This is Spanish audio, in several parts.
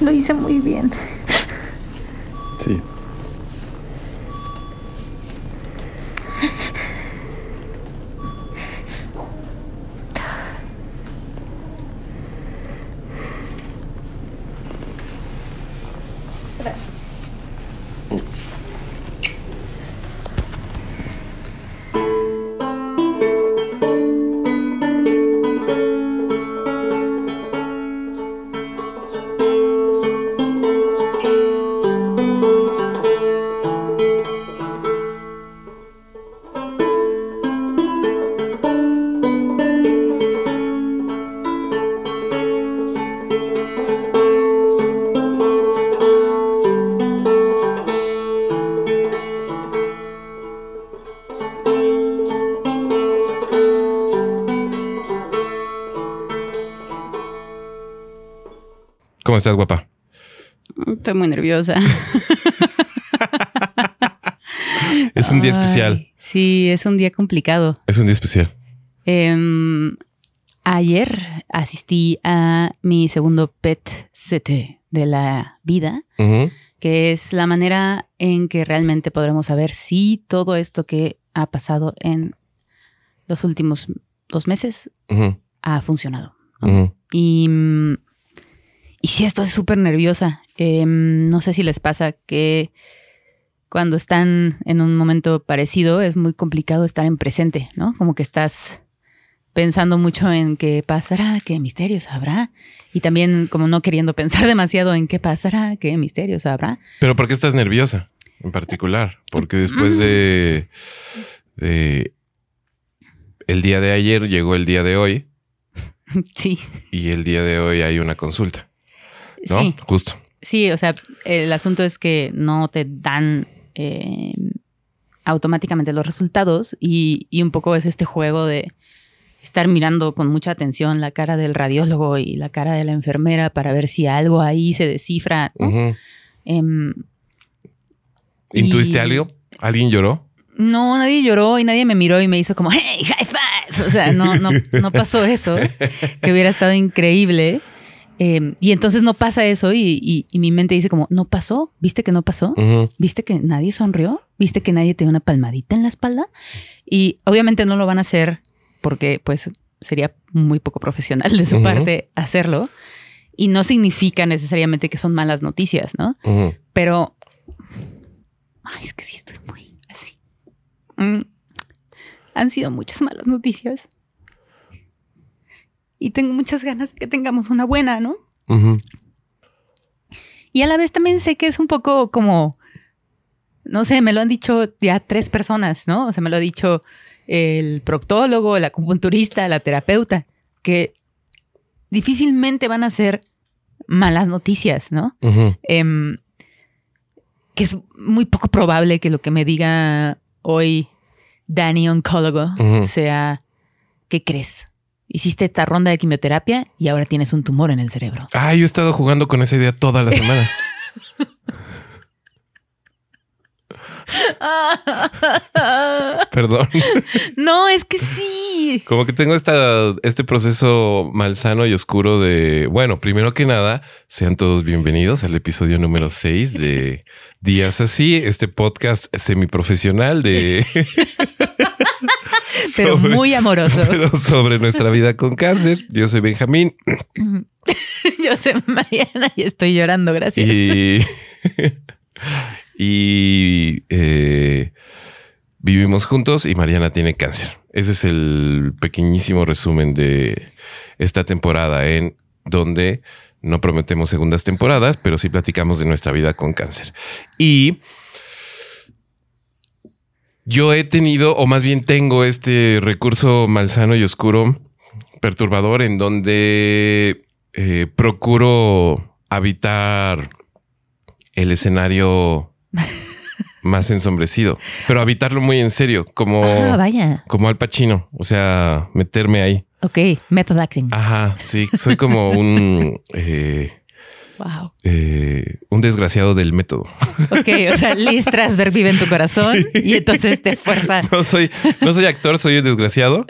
Lo hice muy bien. ¿Cómo estás, guapa? Estoy muy nerviosa. es un día especial. Sí, es un día complicado. Es un día especial. Em, ayer asistí a mi segundo PET CT de la vida, que es la manera en que realmente podremos saber si todo esto que ha pasado en los últimos dos meses ha funcionado. Y mm, y sí, estoy súper nerviosa. Em, no sé si les pasa que cuando están en un momento parecido es muy complicado estar en presente, ¿no? Como que estás pensando mucho en qué pasará, qué misterios habrá. Y también como no queriendo pensar demasiado en qué pasará, qué misterios habrá. Pero ¿por qué estás nerviosa en particular? Porque después de, de el día de ayer llegó el día de hoy. Sí. Y el día de hoy hay una consulta. Sí. Justo. Sí, o sea, el asunto es que no te dan eh, automáticamente los resultados y, un poco es este juego de estar mirando con mucha atención la cara del radiólogo y la cara de la enfermera para ver si algo ahí se descifra. Em, ¿Intuiste algo? ¿Alguien lloró? No, nadie lloró y nadie me miró y me hizo como, hey, high five. O sea, no, no, no pasó eso, que hubiera estado increíble. Em, y entonces no pasa eso y, mi mente dice como, no pasó, viste que no pasó, viste que nadie sonrió, viste que nadie te dio una palmadita en la espalda y obviamente no lo van a hacer porque pues sería muy poco profesional de su parte hacerlo. Y no significa necesariamente que son malas noticias, ¿no? Pero, ay, es que sí estoy muy así. Mm, han sido muchas malas noticias y tengo muchas ganas de que tengamos una buena, ¿no? Y a la vez también sé que es un poco como, no sé, me lo han dicho ya tres personas, ¿no? O sea, me lo ha dicho el proctólogo, el acupunturista, la terapeuta, que difícilmente van a ser malas noticias, ¿no? Em, que es muy poco probable que lo que me diga hoy Danny Oncólogo sea, ¿qué crees? Hiciste esta ronda de quimioterapia y ahora tienes un tumor en el cerebro. Ah, yo he estado jugando con esa idea toda la semana. Perdón. No, es que sí. Como que tengo esta, este proceso malsano y oscuro de, bueno, primero que nada, sean todos bienvenidos al episodio número 6 de Días Así, este podcast semiprofesional de pero muy amoroso. Pero sobre nuestra vida con cáncer. Yo soy Benjamín. Yo soy Mariana y estoy llorando, gracias. Y, eh, vivimos juntos y Mariana tiene cáncer. Ese es el pequeñísimo resumen de esta temporada en donde no prometemos segundas temporadas, pero sí platicamos de nuestra vida con cáncer. Y yo he tenido, o más bien tengo este recurso malsano y oscuro, perturbador, en donde eh, procuro habitar el escenario más ensombrecido, pero habitarlo muy en serio, como, ah, vaya. como Al Pacino, o sea, meterme ahí. Ok, method acting. Ajá, sí, soy como un... Eh, Wow. eh, un desgraciado del método. Ok, o sea, Liz Strasberg vive en tu corazón y entonces te fuerza. No soy, no soy actor, soy un desgraciado.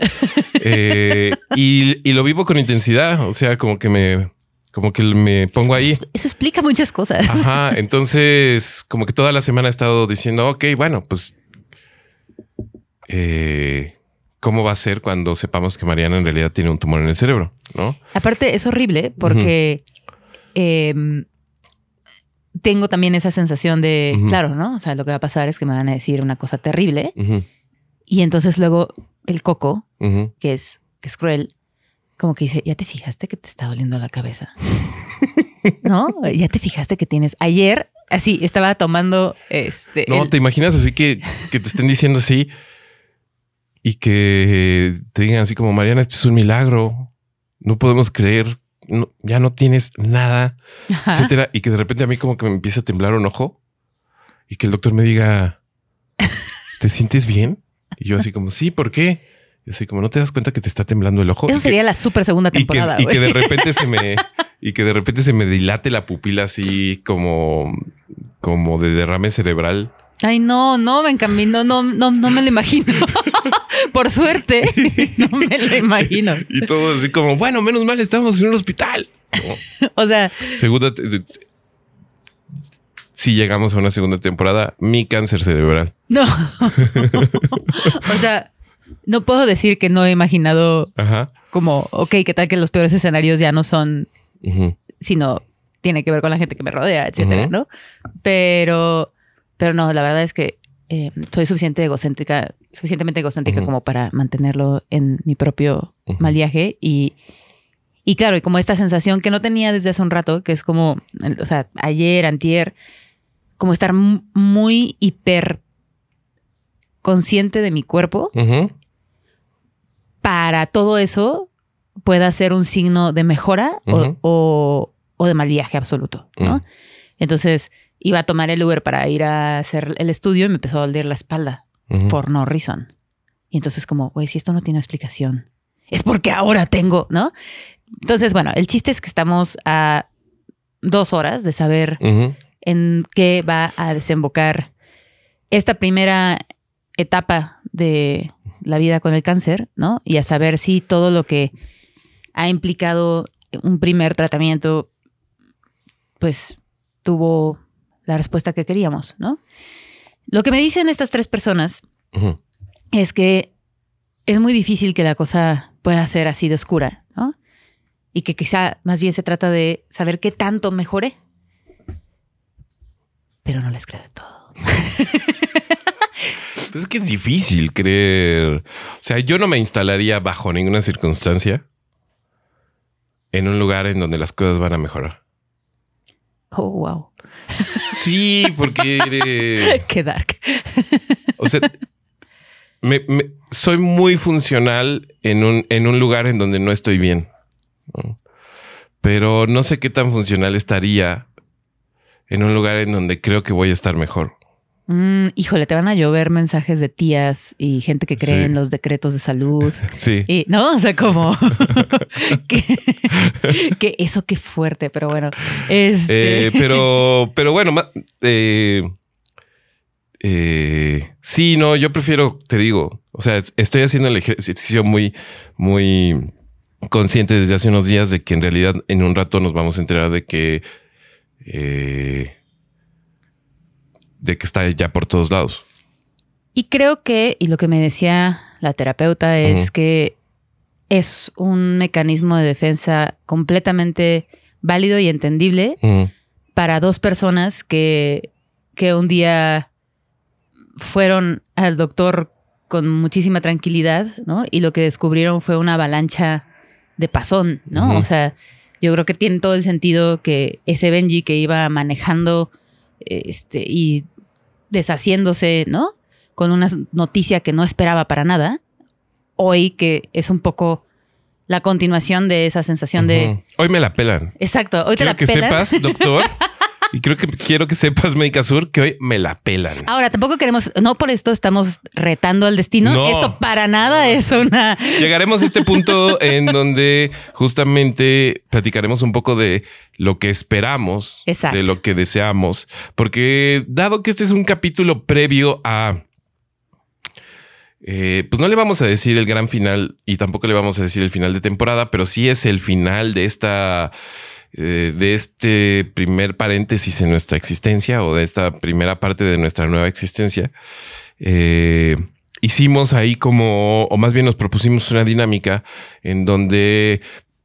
Eh, y, y lo vivo con intensidad. O sea, como que me, como que me pongo ahí. Eso explica muchas cosas. Ajá. Entonces, como que toda la semana he estado diciendo, ok, bueno, pues, eh, ¿cómo va a ser cuando sepamos que Mariana en realidad tiene un tumor en el cerebro? ¿No? Aparte, es horrible porque eh, tengo también esa sensación de, claro, ¿no? O sea, lo que va a pasar es que me van a decir una cosa terrible y entonces luego el coco, que es, que es cruel, como que dice, ya te fijaste que te está doliendo la cabeza. ¿No? Ya te fijaste que tienes. Ayer, así, estaba tomando este. No, el- te imaginas así que, que te estén diciendo así y que te digan así como Mariana, esto es un milagro. No podemos creer. No- ya no tienes nada, Ajá. etcétera. Y que de repente a mí como que me empieza a temblar un ojo y que el doctor me diga, ¿te sientes bien? Y yo así como, sí, ¿por qué? Y así como, ¿no te das cuenta que te está temblando el ojo? Eso Y que- sería la super segunda y que, temporada. y que de repente se me y que de repente se me dilate la pupila así como como de derrame cerebral. Ay, no, no, me encamino, no, no, no me lo imagino. Por suerte, no me lo imagino. Y todo así como, bueno, menos mal estamos en un hospital. No, O sea, segunda si llegamos a una segunda temporada, mi cáncer cerebral. no. o sea, no puedo decir que no he imaginado Ajá. como, ok, qué tal que los peores escenarios ya no son, sino tiene que ver con la gente que me rodea, etcétera. ¿no? Pero, pero no, la verdad es que eh, soy suficiente egocéntrica, suficientemente egocéntrica como para mantenerlo en mi propio mal viaje y, y claro, y como esta sensación que no tenía desde hace un rato, que es como, o sea, ayer, antier, como estar mu- muy hiper consciente de mi cuerpo para todo eso pueda ser un signo de mejora o- o, o de mal viaje absoluto, ¿no? Mm. Entonces iba a tomar el Uber para ir a hacer el estudio y me empezó a doler la espalda Ujú. por no reason. Y entonces como, güey, si esto no tiene explicación, es porque ahora tengo, ¿no? Entonces, bueno, el chiste es que estamos a dos horas de saber en qué va a desembocar esta primera etapa de la vida con el cáncer, ¿no? Y a saber si todo lo que ha implicado un primer tratamiento, pues tuvo la respuesta que queríamos, ¿no? Lo que me dicen estas tres personas es que es muy difícil que la cosa pueda ser así de oscura, ¿no? Y que quizá más bien se trata de saber qué tanto mejoré. Pero no les creo de todo. Pues es que es difícil creer. O sea, yo no me instalaría bajo ninguna circunstancia en un lugar en donde las cosas van a mejorar. Oh, wow. Sí, porque eh, Qué dark. o sea, me- me- soy muy funcional en un, en un lugar en donde no estoy bien. ¿no? Pero no sé qué tan funcional estaría en un lugar en donde creo que voy a estar mejor. Mm, híjole, te van a llover mensajes de tías y gente que cree Sí. en los decretos de salud. Sí. Y, ¿no? O sea, como que, que eso qué fuerte, pero bueno. Este, Eh, pero, pero bueno, eh, eh, sí, no, yo prefiero, te digo, o sea, es- estoy haciendo el ejercicio muy, muy consciente desde hace unos días de que en realidad en un rato nos vamos a enterar de que, eh, de que está ya por todos lados. Y creo que, y lo que me decía la terapeuta es que es un mecanismo de defensa completamente válido y entendible para dos personas que, que un día fueron al doctor con muchísima tranquilidad, ¿no? Y lo que descubrieron fue una avalancha de pasón, ¿no? O sea, yo creo que tiene todo el sentido que ese Benji que iba manejando este, y deshaciéndose, ¿no? Con una noticia que no esperaba para nada, hoy que es un poco la continuación de esa sensación de... Hoy me la pelan. Exacto, hoy te Quiero la que pelan. sepas, doctor, Y creo que quiero que sepas, Médica Sur, que hoy me la pelan. Ahora, tampoco queremos, no por esto estamos retando al destino. Esto para nada es una. Llegaremos a este punto en donde justamente platicaremos un poco de lo que esperamos, de lo que deseamos, porque dado que este es un capítulo previo a eh, pues no le vamos a decir el gran final y tampoco le vamos a decir el final de temporada, pero sí es el final de esta, eh, de este primer paréntesis en nuestra existencia o de esta primera parte de nuestra nueva existencia. Eh, hicimos ahí como, o más bien nos propusimos una dinámica en donde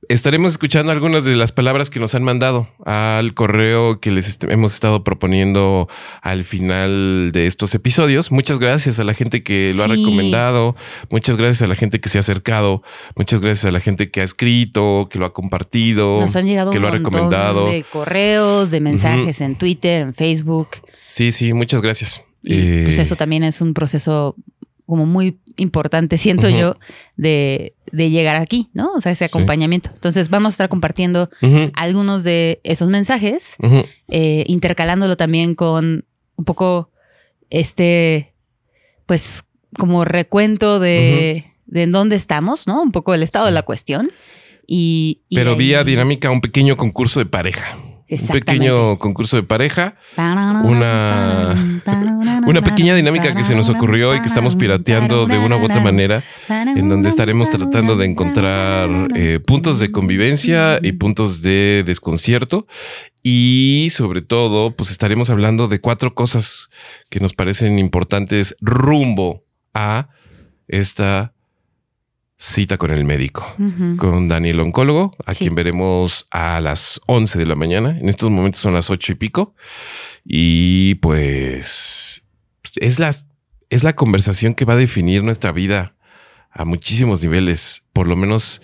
estaremos escuchando algunas de las palabras que nos han mandado al correo que les hemos estado proponiendo al final de estos episodios. Muchas gracias a la gente que lo ha recomendado, muchas gracias a la gente que se ha acercado, muchas gracias a la gente que ha escrito, que lo ha compartido, nos han llegado que lo ha recomendado. De correos, de mensajes en Twitter, en Facebook. Sí, sí, muchas gracias. Y pues eh, eso también es un proceso como muy importante, siento yo, de, llegar aquí, ¿no? O sea, ese acompañamiento. Entonces, vamos a estar compartiendo algunos de esos mensajes, eh, intercalándolo también con un poco este, pues, como recuento de, de en dónde estamos, ¿no? Un poco el estado de la cuestión. Y, Pero vía dinámica, un pequeño concurso de pareja un pequeño concurso de pareja, una, una pequeña dinámica que se nos ocurrió y que estamos pirateando de una u otra manera, en donde estaremos tratando de encontrar eh, puntos de convivencia y puntos de desconcierto. Y sobre todo, pues estaremos hablando de cuatro cosas que nos parecen importantes rumbo a esta cita con el médico, con Daniel Oncólogo, a quien veremos a las 11 de la mañana. En estos momentos son las 8 y pico. Y pues es la, es la conversación que va a definir nuestra vida a muchísimos niveles. Por lo menos,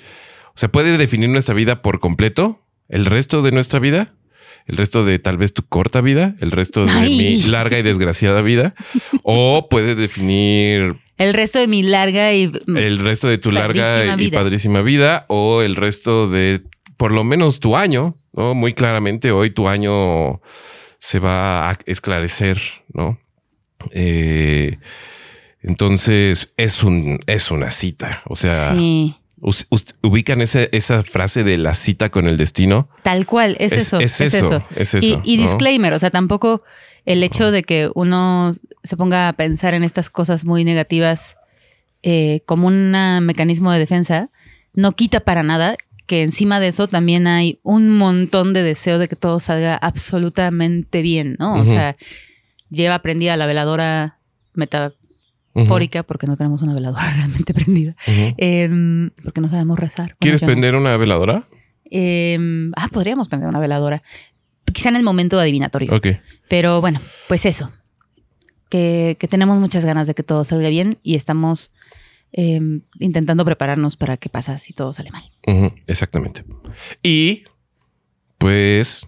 se puede definir nuestra vida por completo, el resto de nuestra vida, el resto de tal vez tu corta vida, el resto de mi larga y desgraciada vida, o puede definir el resto de mi larga y. El resto de tu larga y padrísima vida, o el resto de por lo menos tu año, ¿no? Muy claramente hoy tu año se va a esclarecer, ¿no? Eh, entonces es un es una cita. O sea, ubican esa frase de la cita con el destino. Tal cual, es, eso. Es, eso, Es eso. Y, disclaimer, o sea, tampoco el hecho de que uno se ponga a pensar en estas cosas muy negativas eh, como un mecanismo de defensa, no quita para nada que encima de eso también hay un montón de deseo de que todo salga absolutamente bien, ¿no? O sea, lleva prendida la veladora metafórica, porque no tenemos una veladora realmente prendida, em, porque no sabemos rezar. ¿Quieres prender una veladora? Em, ah, podríamos prender una veladora quizá en el momento adivinatorio. Ok. Pero bueno, pues eso. Que, tenemos muchas ganas de que todo salga bien y estamos em, intentando prepararnos para qué pasa si todo sale mal. exactamente. Y pues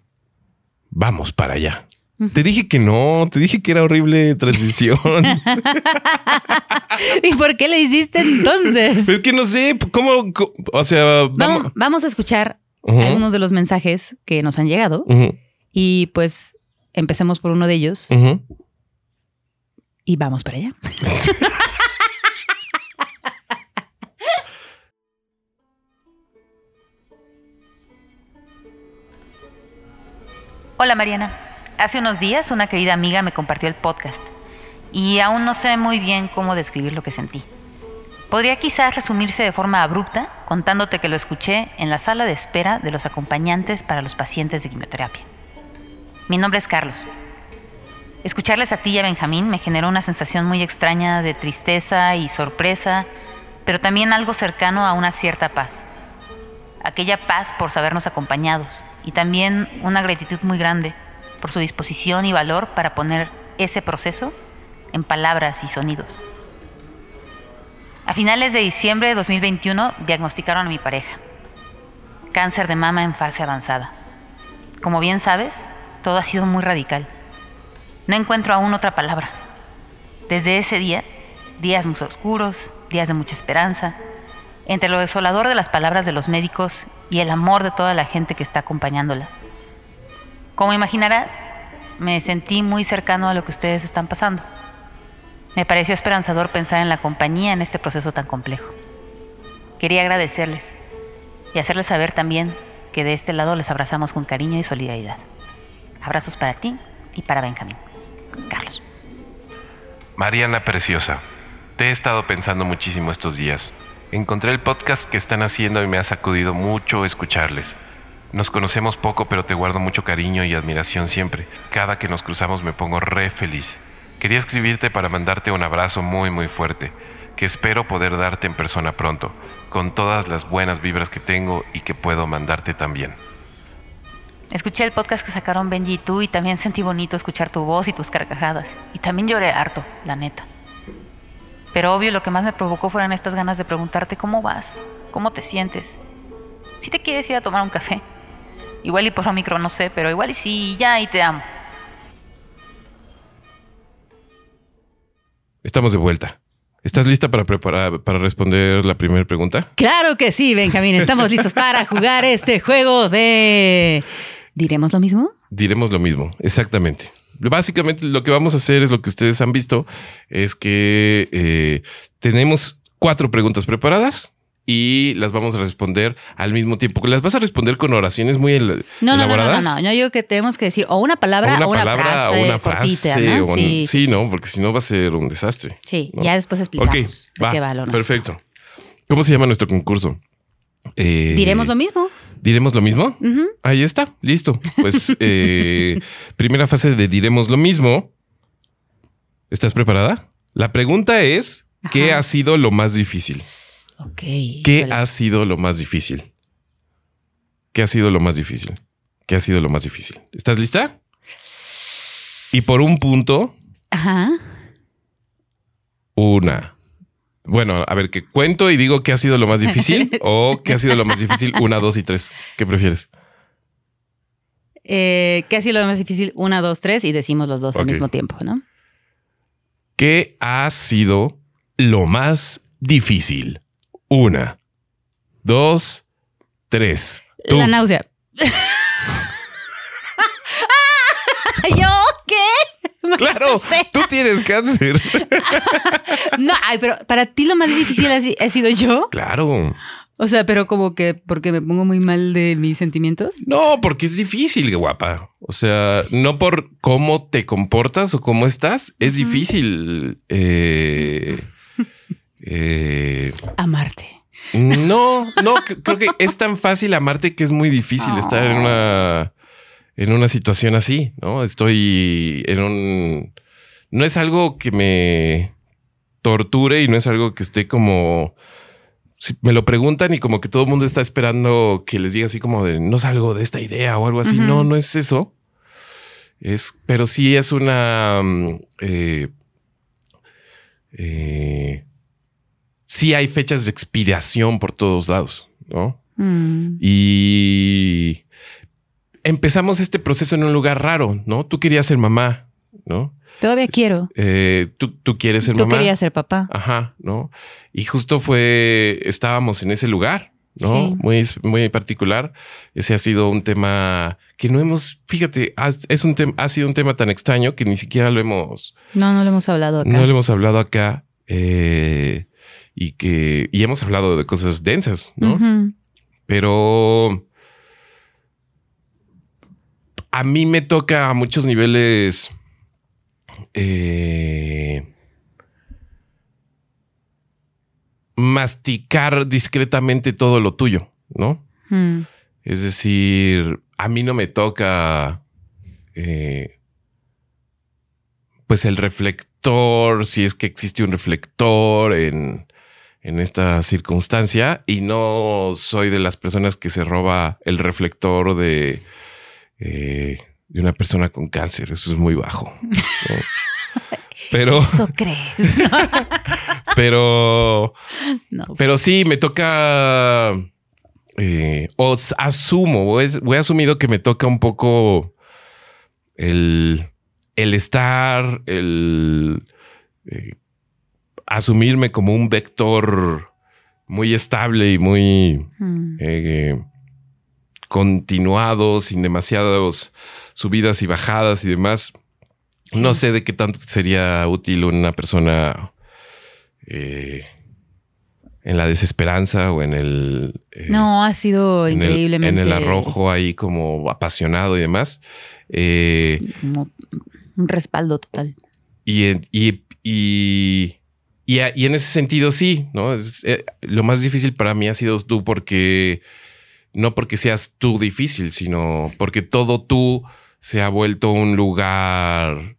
vamos para allá. Te dije que no, te dije que era horrible transición. ¿Y por qué le hiciste entonces? Es que no sé cómo, o sea, vamos, a escuchar algunos de los mensajes que nos han llegado y pues empecemos por uno de ellos. Y vamos para allá. Hola Mariana. Hace unos días una querida amiga me compartió el podcast y aún no sé muy bien cómo describir lo que sentí. Podría quizás resumirse de forma abrupta contándote que lo escuché en la sala de espera de los acompañantes para los pacientes de quimioterapia. Mi nombre es Carlos. Escucharles a ti y a Benjamín me generó una sensación muy extraña de tristeza y sorpresa, pero también algo cercano a una cierta paz. Aquella paz por sabernos acompañados y también una gratitud muy grande por su disposición y valor para poner ese proceso en palabras y sonidos. A finales de diciembre de 2021 diagnosticaron a mi pareja. Cáncer de mama en fase avanzada. Como bien sabes, todo ha sido muy radical. No encuentro aún otra palabra. Desde ese día, días muy oscuros, días de mucha esperanza, entre lo desolador de las palabras de los médicos y el amor de toda la gente que está acompañándola. Como imaginarás, me sentí muy cercano a lo que ustedes están pasando. Me pareció esperanzador pensar en la compañía en este proceso tan complejo. Quería agradecerles y hacerles saber también que de este lado les abrazamos con cariño y solidaridad. Abrazos para ti y para Benjamín. Carlos. Mariana Preciosa, te he estado pensando muchísimo estos días. Encontré el podcast que están haciendo y me ha sacudido mucho escucharles. Nos conocemos poco, pero te guardo mucho cariño y admiración siempre. Cada que nos cruzamos me pongo re feliz. Quería escribirte para mandarte un abrazo muy muy fuerte, que espero poder darte en persona pronto, con todas las buenas vibras que tengo y que puedo mandarte también. Escuché el podcast que sacaron Benji y tú y también sentí bonito escuchar tu voz y tus carcajadas. Y también lloré harto, la neta. Pero obvio lo que más me provocó fueron estas ganas de preguntarte cómo vas, cómo te sientes. Si te quieres ir a tomar un café. Igual y por micro no sé, pero igual y sí, ya y te amo. Estamos de vuelta. ¿Estás lista para preparar para responder la primera pregunta? Claro que sí, Benjamín. Estamos listos para jugar este juego de ¿Diremos lo mismo? Diremos lo mismo, exactamente. Básicamente lo que vamos a hacer es lo que ustedes han visto, es que eh, tenemos cuatro preguntas preparadas y las vamos a responder al mismo tiempo. Las vas a responder con oraciones muy no, no, elaboradas. No, no, no, no. Yo digo que tenemos que decir o una palabra o una, palabra, frase. O una frase. ¿no? sí, sí, no, porque si no va a ser un desastre. Sí, ya después explicamos de qué va lo Perfecto. ¿Cómo se llama nuestro concurso? Eh, Diremos lo mismo. ¿Diremos lo mismo? Ahí está, listo. Pues eh, primera fase de Diremos lo mismo. ¿Estás preparada? La pregunta es, ¿qué ha sido lo más difícil? Ok. ¿Qué ha sido lo más difícil? ¿Qué ha sido lo más difícil? ¿Qué ha sido lo más difícil? ¿Estás lista? Y por un punto. Ajá. Una. Bueno, a ver, que cuento y digo qué ha sido lo más difícil o qué ha sido lo más difícil. Una, dos y tres. ¿Qué prefieres? Eh, ¿Qué ha sido lo más difícil? Una, dos, tres y decimos los dos al mismo tiempo, ¿no? ¿Qué ha sido lo más difícil? Una, dos, tres. La náusea. ¿Yo qué? claro, tú tienes cáncer. no, ay, pero para ti lo más difícil ha, sido yo. Claro. O sea, pero como que porque me pongo muy mal de mis sentimientos. No, porque es difícil, guapa. O sea, no por cómo te comportas o cómo estás, es difícil. Eh, eh, Amarte. No, no, creo que es tan fácil amarte que es muy difícil estar en una, en una situación así, ¿no? Estoy en un... No es algo que me torture y no es algo que esté como... Si me lo preguntan y como que todo el mundo está esperando que les diga así como de no salgo de esta idea o algo así. No, no es eso. Es, pero sí es una... Mm, eh, eh, sí hay fechas de expiración por todos lados, ¿no? Mm. Y empezamos este proceso en un lugar raro, ¿no? Tú querías ser mamá, ¿no? Todavía quiero. Eh, tú, tú, quieres ser mamá. Tú querías ser papá. Ajá, ¿no? Y justo fue, estábamos en ese lugar, ¿no? Muy, muy particular. Ese ha sido un tema que no hemos, fíjate, es un tema, ha sido un tema tan extraño que ni siquiera lo hemos. No, no lo hemos hablado acá. No lo hemos hablado acá. Eh, y que y hemos hablado de cosas densas, ¿no? Pero a mí me toca a muchos niveles eh, masticar discretamente todo lo tuyo, ¿no? Mm. Es decir, a mí no me toca eh, pues el reflector, si es que existe un reflector en, en esta circunstancia y no soy de las personas que se roba el reflector de, eh, de una persona con cáncer. Eso es muy bajo. Pero. Eso crees. pero. Pero sí, me toca. Eh, os asumo, voy, asumido que me toca un poco el, el estar, el eh, asumirme como un vector muy estable y muy mm. eh, continuado, sin demasiadas subidas y bajadas y demás. No sé de qué tanto sería útil una persona eh, en la desesperanza o en el... Eh, no, ha sido increíblemente... en el arrojo ahí como apasionado y demás. Como un respaldo total. Y, y, y, y, en ese sentido sí, ¿no? lo más difícil para mí ha sido tú porque... No porque seas tú difícil, sino porque todo tú se ha vuelto un lugar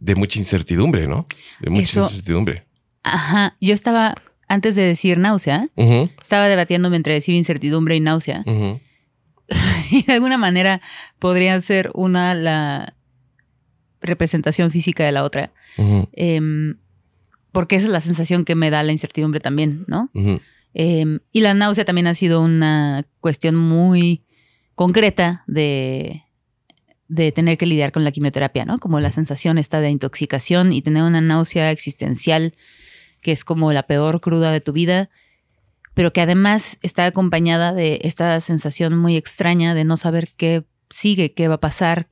de mucha incertidumbre, ¿no? De mucha incertidumbre. Ajá, yo estaba, antes de decir náusea, estaba debatiéndome entre decir incertidumbre y náusea. y de alguna manera podría ser una la representación física de la otra. Em, porque esa es la sensación que me da la incertidumbre también, ¿no? Em, y la náusea también ha sido una cuestión muy concreta de, de tener que lidiar con la quimioterapia, ¿no? Como la sensación esta de intoxicación y tener una náusea existencial que es como la peor cruda de tu vida, pero que además está acompañada de esta sensación muy extraña de no saber qué sigue, qué va a pasar,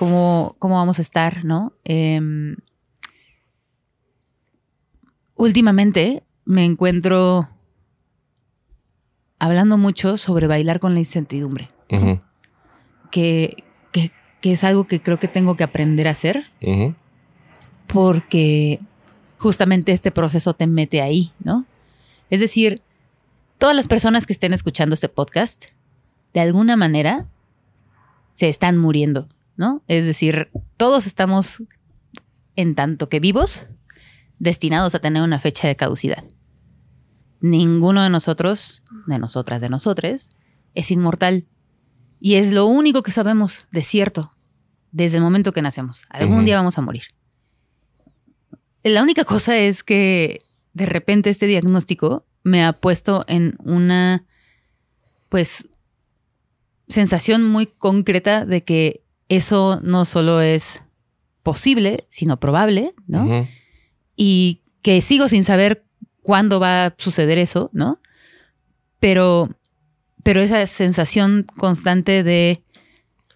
cómo, cómo vamos a estar, ¿no? Em, últimamente me encuentro hablando mucho sobre bailar con la incertidumbre, que, es algo que creo que tengo que aprender a hacer, porque justamente este proceso te mete ahí, ¿no? Es decir, todas las personas que estén escuchando este podcast, de alguna manera, se están muriendo, ¿no? Es decir, todos estamos, en tanto que vivos, destinados a tener una fecha de caducidad. Ninguno de nosotros, de nosotras, de nosotres, es inmortal. Y es lo único que sabemos de cierto desde el momento que nacemos. Algún día vamos a morir. La única cosa es que de repente este diagnóstico me ha puesto en una, pues, sensación muy concreta de que eso no solo es posible, sino probable, ¿no? Y que sigo sin saber cuándo va a suceder eso, ¿no? Pero, pero esa sensación constante de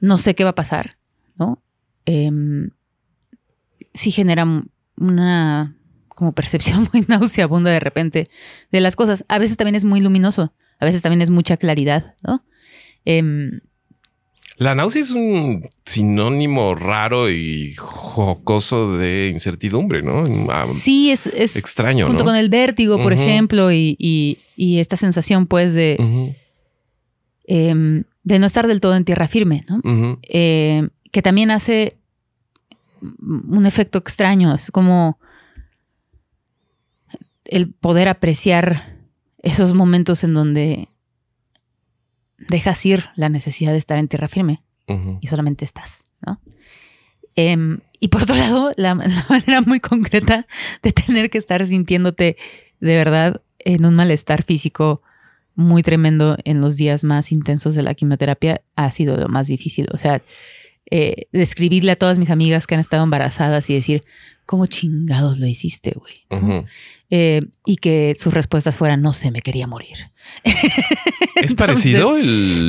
no sé qué va a pasar, ¿no? Em, sí genera una como percepción muy nauseabunda de repente de las cosas. A veces también es muy luminoso, a veces también es mucha claridad, ¿no? Em, la náusea es un sinónimo raro y jocoso de incertidumbre, ¿no? Ah, sí, es, extraño. Junto con el vértigo, por ejemplo, y, esta sensación, pues, de, em, de no estar del todo en tierra firme, ¿no? Eh, que también hace un efecto extraño. Es como el poder apreciar esos momentos en donde dejas ir la necesidad de estar en tierra firme y solamente estás, ¿no? Em, y por otro lado, la, manera muy concreta de tener que estar sintiéndote de verdad en un malestar físico muy tremendo en los días más intensos de la quimioterapia ha sido lo más difícil. O sea, eh, describirle a todas mis amigas que han estado embarazadas y decir, ¿cómo chingados lo hiciste, güey? Eh, y que sus respuestas fueran, no sé, me quería morir. ¿Es parecido?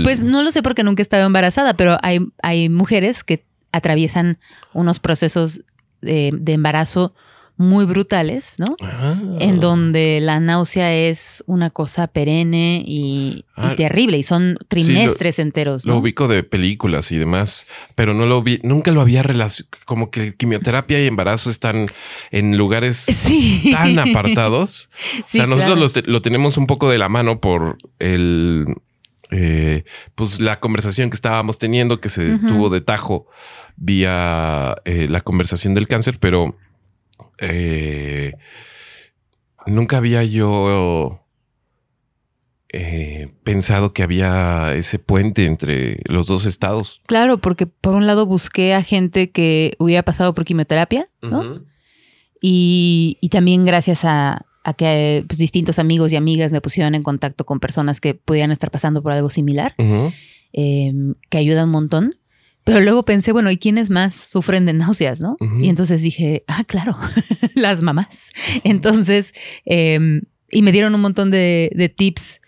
Pues no lo sé porque nunca he estado embarazada, pero hay, hay mujeres que atraviesan unos procesos de, de embarazo muy brutales, ¿no? Ah. En donde la náusea es una cosa perenne y, ah. terrible y son trimestres enteros. Lo ubico de películas y demás, pero no lo vi, nunca lo había relacionado. Como que quimioterapia y embarazo están en lugares tan apartados. o sea, nosotros lo tenemos un poco de la mano por el eh, pues la conversación que estábamos teniendo, que se tuvo de tajo vía eh, la conversación del cáncer, pero eh, nunca había yo eh, pensado que había ese puente entre los dos estados. Claro, porque por un lado busqué a gente que hubiera pasado por quimioterapia, ¿no? y, también gracias a, que pues, distintos amigos y amigas me pusieron en contacto con personas que pudieran estar pasando por algo similar, em, que ayuda un montón. Pero luego pensé, bueno, ¿y quiénes más sufren de náuseas, no? Y entonces dije, ah, claro, las mamás. Entonces, em, y me dieron un montón de, tips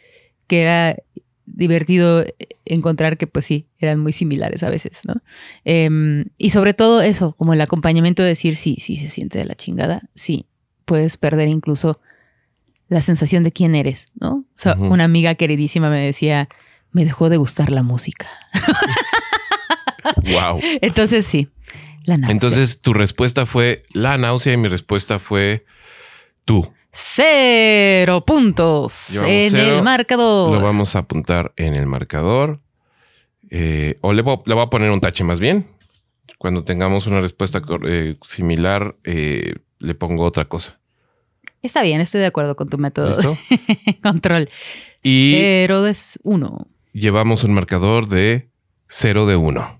que era divertido encontrar que pues sí, eran muy similares a veces, ¿no? Em, y sobre todo eso, como el acompañamiento de decir, sí, sí, se siente de la chingada, sí, puedes perder incluso la sensación de quién eres, ¿no? O sea, una amiga queridísima me decía, me dejó de gustar la música. wow. Entonces sí, la náusea. Entonces tu respuesta fue la náusea y mi respuesta fue tú. Cero puntos en el marcador. Lo vamos a apuntar en el marcador. Eh, o le voy, a poner un tache más bien. Cuando tengamos una respuesta eh, similar, eh, le pongo otra cosa. Está bien, estoy de acuerdo con tu método. Control. Y cero de uno. Llevamos un marcador de cero de uno.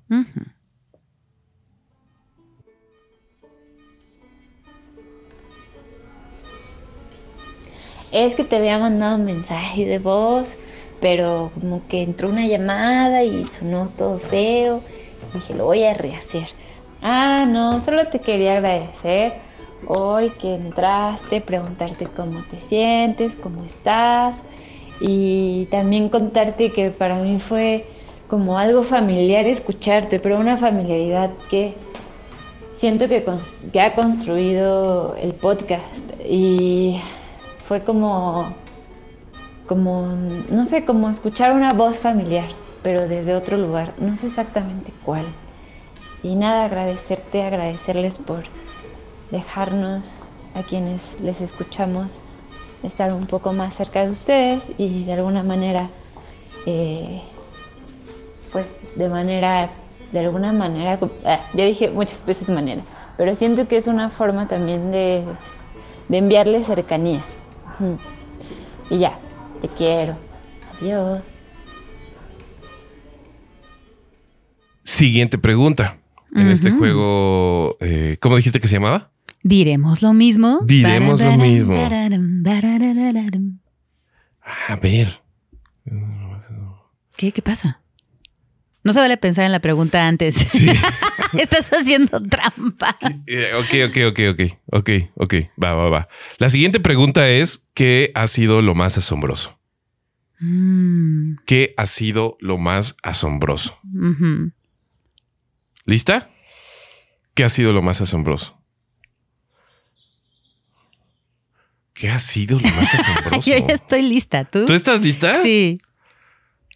Es que te había mandado un mensaje de voz, pero como que entró una llamada y sonó todo feo. Dije, lo voy a rehacer. Ah, no, solo te quería agradecer hoy que entraste, preguntarte cómo te sientes, cómo estás y también contarte que para mí fue como algo familiar escucharte, pero una familiaridad que siento que, ha construido el podcast y fue como, como, no sé, como escuchar una voz familiar, pero desde otro lugar, no sé exactamente cuál. Y nada, agradecerte, agradecerles por dejarnos a quienes les escuchamos estar un poco más cerca de ustedes y de alguna manera, eh, pues de manera, de alguna manera, ah, ya dije muchas veces manera, pero siento que es una forma también de, de enviarle cercanía. Y ya, te quiero. Adiós. Siguiente pregunta. En este juego, eh, ¿cómo dijiste que se llamaba? Diremos lo mismo. Diremos lo mismo. A ver. ¿Qué? ¿Qué pasa? No se vale pensar en la pregunta antes. Sí. Estás haciendo trampa. Eh, ok, ok, ok, ok, ok, ok. Va, va, va. La siguiente pregunta es, ¿qué ha sido lo más asombroso? Mm. ¿Qué ha sido lo más asombroso? ¿Lista? ¿Qué ha sido lo más asombroso? ¿Qué ha sido lo más asombroso? Yo ya estoy lista. ¿Tú? ¿Tú estás lista? Sí.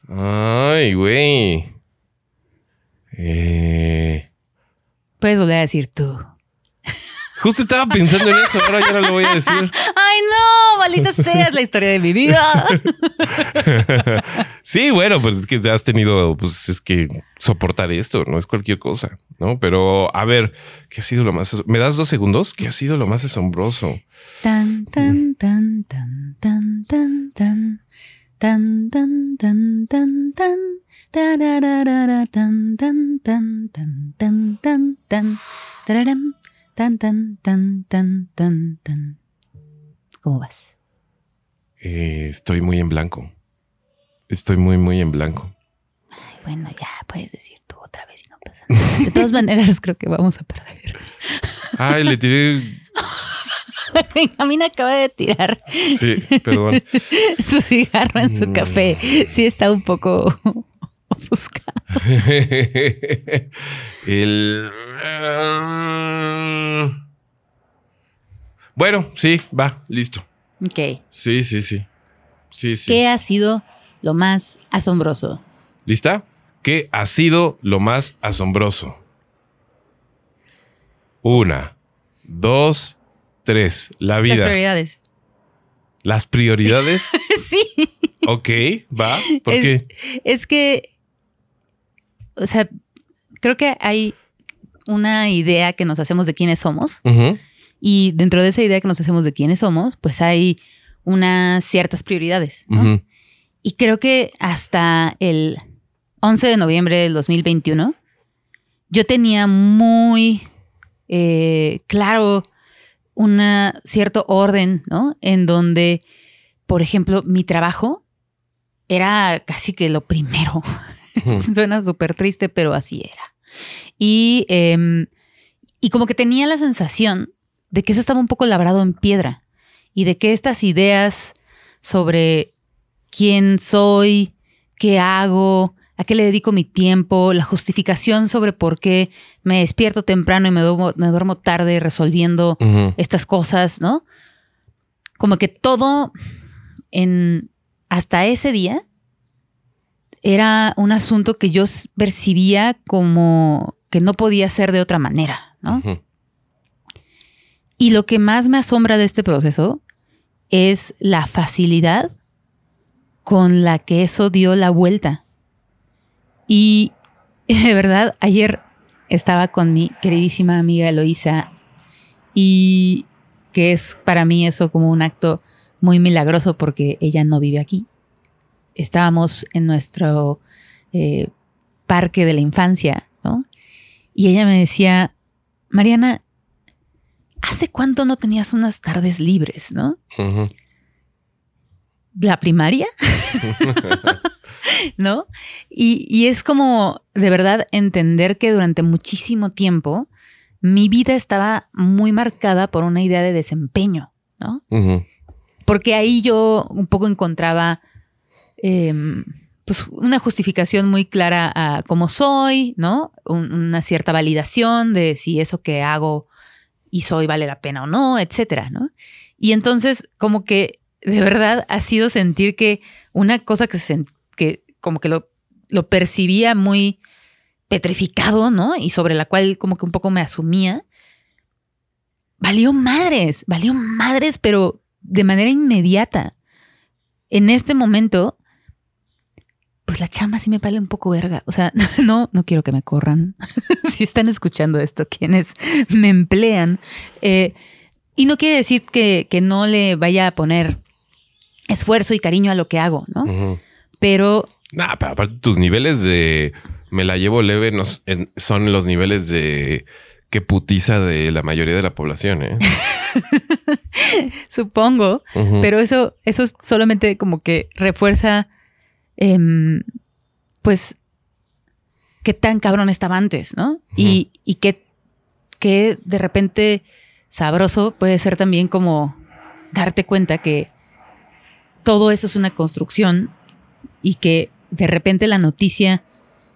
Ay, güey. Eh... Puedes volver a decir tú. Justo estaba pensando en eso, ahora ya no lo voy a decir. Ay, no, maldita sea, es la historia de mi vida. sí, bueno, pues es que has tenido, pues es que soportar esto, no es cualquier cosa, ¿no? Pero a ver, ¿qué ha sido lo más? ¿Me das dos segundos? ¿Qué ha sido lo más asombroso? Tan, tan, tan, tan, tan, tan, tan. Tan, tan, tan, tan, tan. ¿Cómo vas? Eh, estoy muy en blanco. Estoy muy, muy en blanco. Ay, bueno, ya puedes decir tú otra vez y no pasa nada. De todas maneras, creo que vamos a perder. Ay, le tiré Benjamín acaba de tirar. Sí, perdón. su cigarro en su café. Sí, está un poco ofuscado. El. Bueno, sí, va, listo. Ok. Sí, sí, sí. Sí, sí. ¿Qué ha sido lo más asombroso? ¿Lista? ¿Qué ha sido lo más asombroso? Una, dos, Tres, la vida. Las prioridades. ¿Las prioridades? sí. Ok, va. ¿Por qué? Es que, o sea, creo que hay una idea que nos hacemos de quiénes somos. Y dentro de esa idea que nos hacemos de quiénes somos, pues hay unas ciertas prioridades. Y creo que hasta el 11 de noviembre del 2021, yo tenía muy eh, claro un cierto orden, ¿no? En donde, por ejemplo, mi trabajo era casi que lo primero. Suena súper triste, pero así era. Y, em, y como que tenía la sensación de que eso estaba un poco labrado en piedra y de que estas ideas sobre quién soy, qué hago, a qué le dedico mi tiempo, la justificación sobre por qué me despierto temprano y me duermo, tarde resolviendo estas cosas, ¿no? Como que todo en hasta ese día era un asunto que yo percibía como que no podía ser de otra manera, ¿no? Y lo que más me asombra de este proceso es la facilidad con la que eso dio la vuelta. Y de verdad, ayer estaba con mi queridísima amiga Eloisa y que es para mí eso como un acto muy milagroso porque ella no vive aquí. Estábamos en nuestro eh, parque de la infancia, ¿no? Y ella me decía, Mariana, ¿hace cuánto no tenías unas tardes libres, no? ¿La primaria? ¿no? Y, es como de verdad entender que durante muchísimo tiempo mi vida estaba muy marcada por una idea de desempeño, ¿no? Porque ahí yo un poco encontraba em, pues una justificación muy clara a cómo soy, ¿no? una cierta validación de si eso que hago y soy vale la pena o no, etcétera, ¿no? Y entonces, como que de verdad ha sido sentir que una cosa que, se, que como que lo, lo percibía muy petrificado, ¿no? Y sobre la cual como que un poco me asumía. Valió madres, valió madres, pero de manera inmediata. En este momento, pues la chamba sí me vale un poco verga. O sea, no, no quiero que me corran. si están escuchando esto, quienes me emplean. Eh, y no quiere decir que, no le vaya a poner esfuerzo y cariño a lo que hago, ¿no? Pero Nah, pero aparte tus niveles de me la llevo leve son los niveles de que putiza de la mayoría de la población, ¿eh? Supongo, pero eso, eso solamente como que refuerza, em, pues, qué tan cabrón estaba antes, ¿no? Y, y qué, qué de repente sabroso puede ser también como darte cuenta que todo eso es una construcción y que de repente la noticia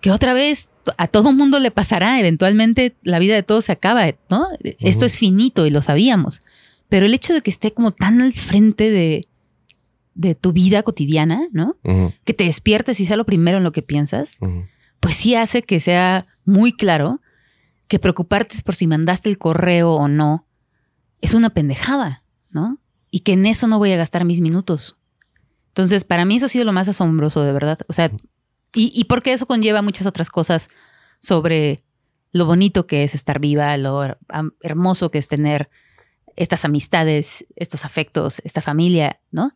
que otra vez a todo mundo le pasará, eventualmente la vida de todos se acaba, ¿no? Esto es finito y lo sabíamos. Pero el hecho de que esté como tan al frente de, de tu vida cotidiana, ¿no? Que te despiertes y sea lo primero en lo que piensas, pues sí hace que sea muy claro que preocuparte por si mandaste el correo o no es una pendejada, ¿no? Y que en eso no voy a gastar mis minutos. Entonces, para mí eso ha sido lo más asombroso, de verdad. O sea, y, porque eso conlleva muchas otras cosas sobre lo bonito que es estar viva, lo hermoso que es tener estas amistades, estos afectos, esta familia, ¿no?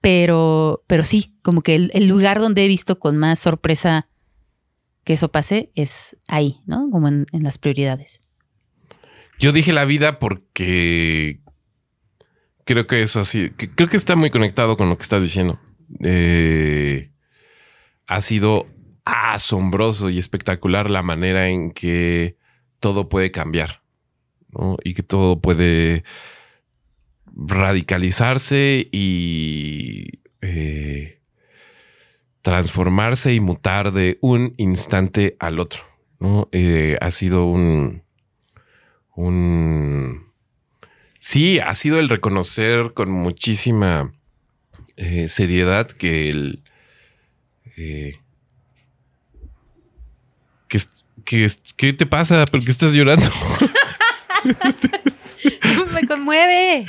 Pero, pero sí, como que el, lugar donde he visto con más sorpresa que eso pase es ahí, ¿no? Como en, las prioridades. Yo dije la vida porque creo que eso así, creo que está muy conectado con lo que estás diciendo. Eh, ha sido asombroso y espectacular la manera en que todo puede cambiar y que todo puede radicalizarse y eh, transformarse y mutar de un instante al otro. Eh, ha sido un, un Sí, ha sido el reconocer con muchísima eh, seriedad que el. Eh, ¿qué, te pasa? ¿Por qué estás llorando? Me conmueve.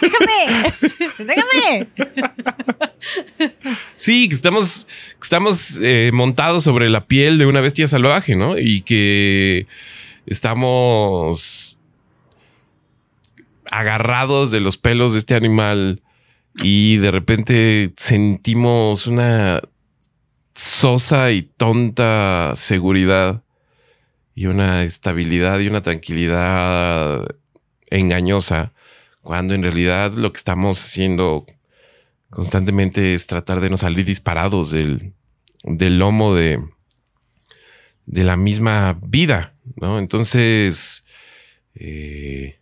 Déjame. Déjame. Sí, que estamos, estamos eh, montados sobre la piel de una bestia salvaje, ¿no? Y que estamos agarrados de los pelos de este animal y de repente sentimos una sosa y tonta seguridad y una estabilidad y una tranquilidad engañosa, cuando en realidad lo que estamos haciendo constantemente es tratar de no salir disparados del, del lomo de, de la misma vida, ¿no? Entonces, eh,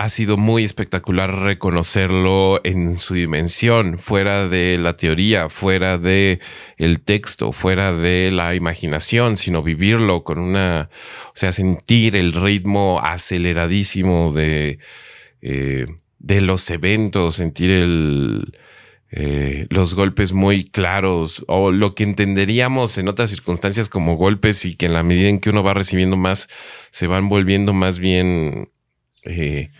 ha sido muy espectacular reconocerlo en su dimensión, fuera de la teoría, fuera de el texto, fuera de la imaginación, sino vivirlo con una, o sea, sentir el ritmo aceleradísimo de, eh, de los eventos, sentir el, eh, los golpes muy claros o lo que entenderíamos en otras circunstancias como golpes y que en la medida en que uno va recibiendo más, se van volviendo más bien eh,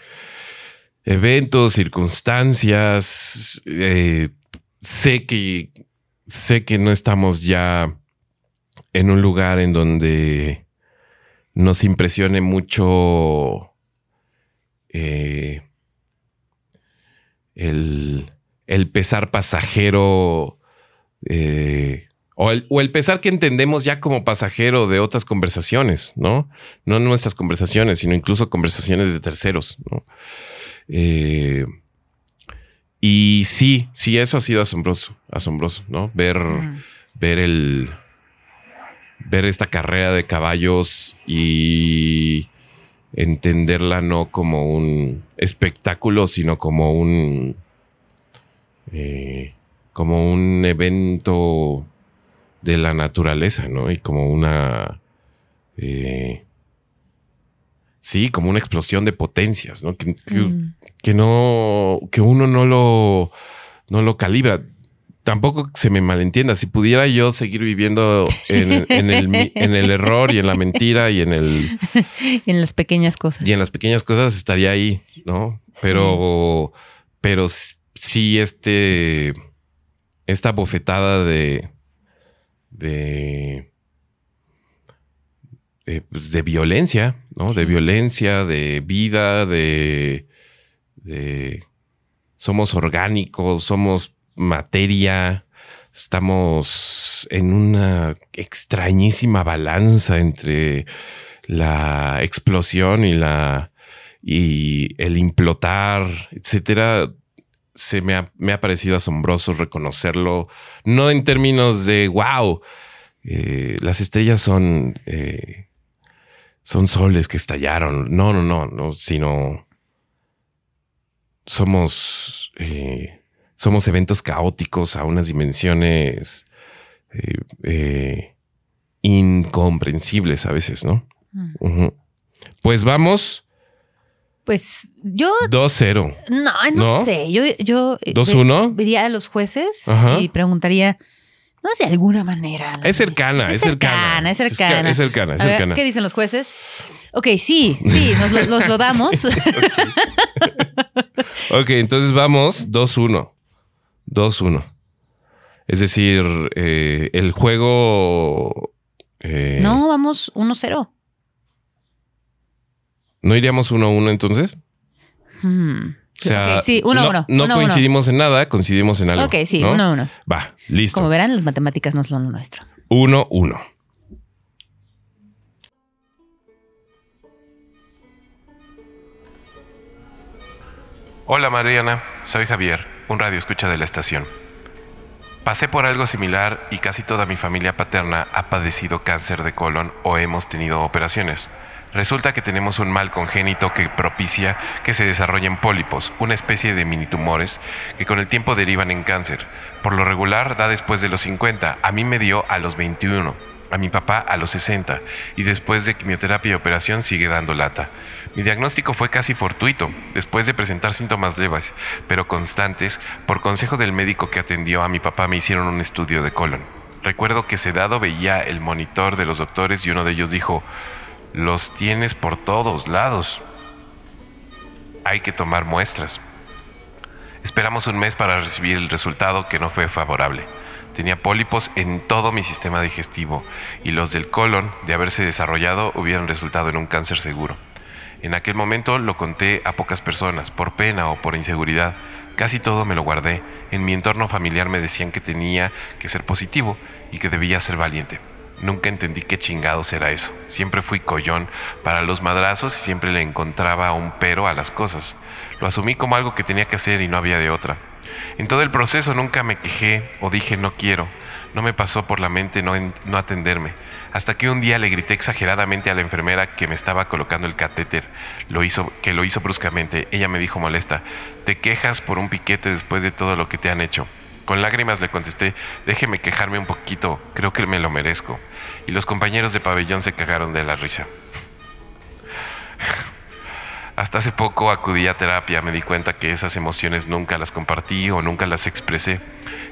eventos, circunstancias. Eh, sé que sé que no estamos ya en un lugar en donde nos impresione mucho eh, el, pesar pasajero o el, pesar que entendemos ya como pasajero de otras conversaciones, ¿no? No nuestras conversaciones, sino incluso conversaciones de terceros, ¿no? Eh, y sí, sí, eso ha sido asombroso, asombroso, ¿no? Ver, ver el, ver esta carrera de caballos y entenderla no como un espectáculo, sino como un, eh, como un evento de la naturaleza, ¿no? Y como una... Eh, sí, como una explosión de potencias, ¿no? Que, que, mm. no... que uno no lo... no lo calibra. Tampoco se me malentienda. Si pudiera yo seguir viviendo en, el, en el, error y en la mentira y en el... en las pequeñas cosas. Y en las pequeñas cosas estaría ahí, ¿no? Pero... Pero sí este... Esta bofetada de de, pues, de, violencia, ¿no? De violencia, de vida, de, de somos orgánicos, somos materia, estamos en una extrañísima balanza entre la explosión y la y el implotar, etcétera, se me ha, me ha, parecido asombroso reconocerlo, no en términos de wow, eh, las estrellas son, eh, son soles que estallaron, no, no, no, no, sino somos, eh, somos eventos caóticos a unas dimensiones incomprensibles a veces, ¿no? Mm. Pues vamos pues yo. 2-0. No, no, sé. Yo, yo 2-1. Diría a los jueces y preguntaría. No sé, de alguna manera. Es cercana, es, cercana, Es cercana, es cercana. Es cercana, ¿Qué dicen los jueces? Ok, sí, sí, nos lo, damos. ok, entonces vamos 2-1. 2-1. Es decir, eh, el juego. Eh, no, vamos 1-0. ¿No iríamos uno a uno entonces? Hmm. O sea, sí, uno no, uno. No coincidimos en nada, coincidimos en algo. Ok, sí, uno a uno. Va, listo. Como verán, las matemáticas no son lo nuestro. Uno, uno. Hola Mariana, soy Javier, un radio escucha de la estación. Pasé por algo similar y casi toda mi familia paterna ha padecido cáncer de colon o hemos tenido operaciones. Resulta que tenemos un mal congénito que propicia que se desarrollen pólipos, una especie de mini tumores que con el tiempo derivan en cáncer. Por lo regular da después de los 50, a mí me dio a los 21, a mi papá a los 60 y después de quimioterapia y operación sigue dando lata. Mi diagnóstico fue casi fortuito, después de presentar síntomas leves, pero constantes, por consejo del médico que atendió a mi papá me hicieron un estudio de colon. Recuerdo que sedado veía el monitor de los doctores y uno de ellos dijo, los tienes por todos lados. Hay que tomar muestras. Esperamos un mes para recibir el resultado que no fue favorable. Tenía pólipos en todo mi sistema digestivo y los del colon, de haberse desarrollado, hubieran resultado en un cáncer seguro. En aquel momento lo conté a pocas personas, por pena o por inseguridad. Casi todo me lo guardé. En mi entorno familiar me decían que tenía que ser positivo y que debía ser valiente. Nunca entendí qué chingados era eso. Siempre fui collón para los madrazos y siempre le encontraba un pero a las cosas. Lo asumí como algo que tenía que hacer y no había de otra. En todo el proceso nunca me quejé o dije no quiero. No me pasó por la mente no, no atenderme. Hasta que un día le grité exageradamente a la enfermera que me estaba colocando el catéter, lo hizo, que lo hizo bruscamente. Ella me dijo molesta, te quejas por un piquete después de todo lo que te han hecho. Con lágrimas le contesté, déjeme quejarme un poquito, creo que me lo merezco. Y los compañeros de pabellón se cagaron de la risa. Hasta hace poco acudí a terapia, me di cuenta que esas emociones nunca las compartí o nunca las expresé.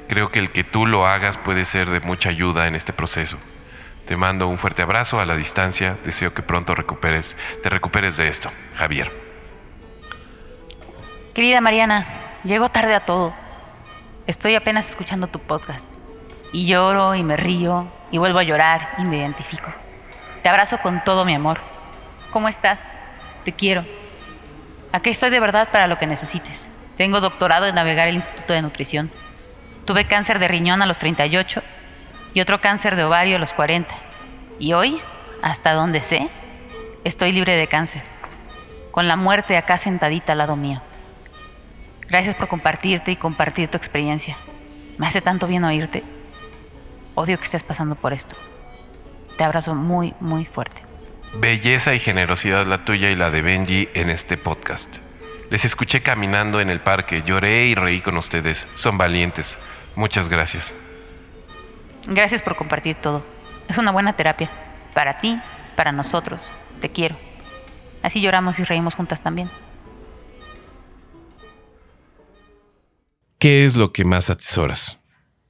Creo que el que tú lo hagas puede ser de mucha ayuda en este proceso. Te mando un fuerte abrazo a la distancia, deseo que pronto recuperes, te recuperes de esto, Javier. Querida Mariana, llego tarde a todo. Estoy apenas escuchando tu podcast. Y lloro y me río y vuelvo a llorar y me identifico. Te abrazo con todo mi amor. ¿Cómo estás? Te quiero. Aquí estoy de verdad para lo que necesites. Tengo doctorado en navegar el Instituto de Nutrición. Tuve cáncer de riñón a los 38 y otro cáncer de ovario a los 40. Y hoy, hasta donde sé, estoy libre de cáncer, con la muerte acá sentadita al lado mío. Gracias por compartirte y compartir tu experiencia. Me hace tanto bien oírte. Odio que estés pasando por esto. Te abrazo muy, muy fuerte. Belleza y generosidad la tuya y la de Benji en este podcast. Les escuché caminando en el parque, lloré y reí con ustedes. Son valientes. Muchas gracias. Gracias por compartir todo. Es una buena terapia. Para ti, para nosotros. Te quiero. Así lloramos y reímos juntas también. ¿Qué es lo que más atesoras?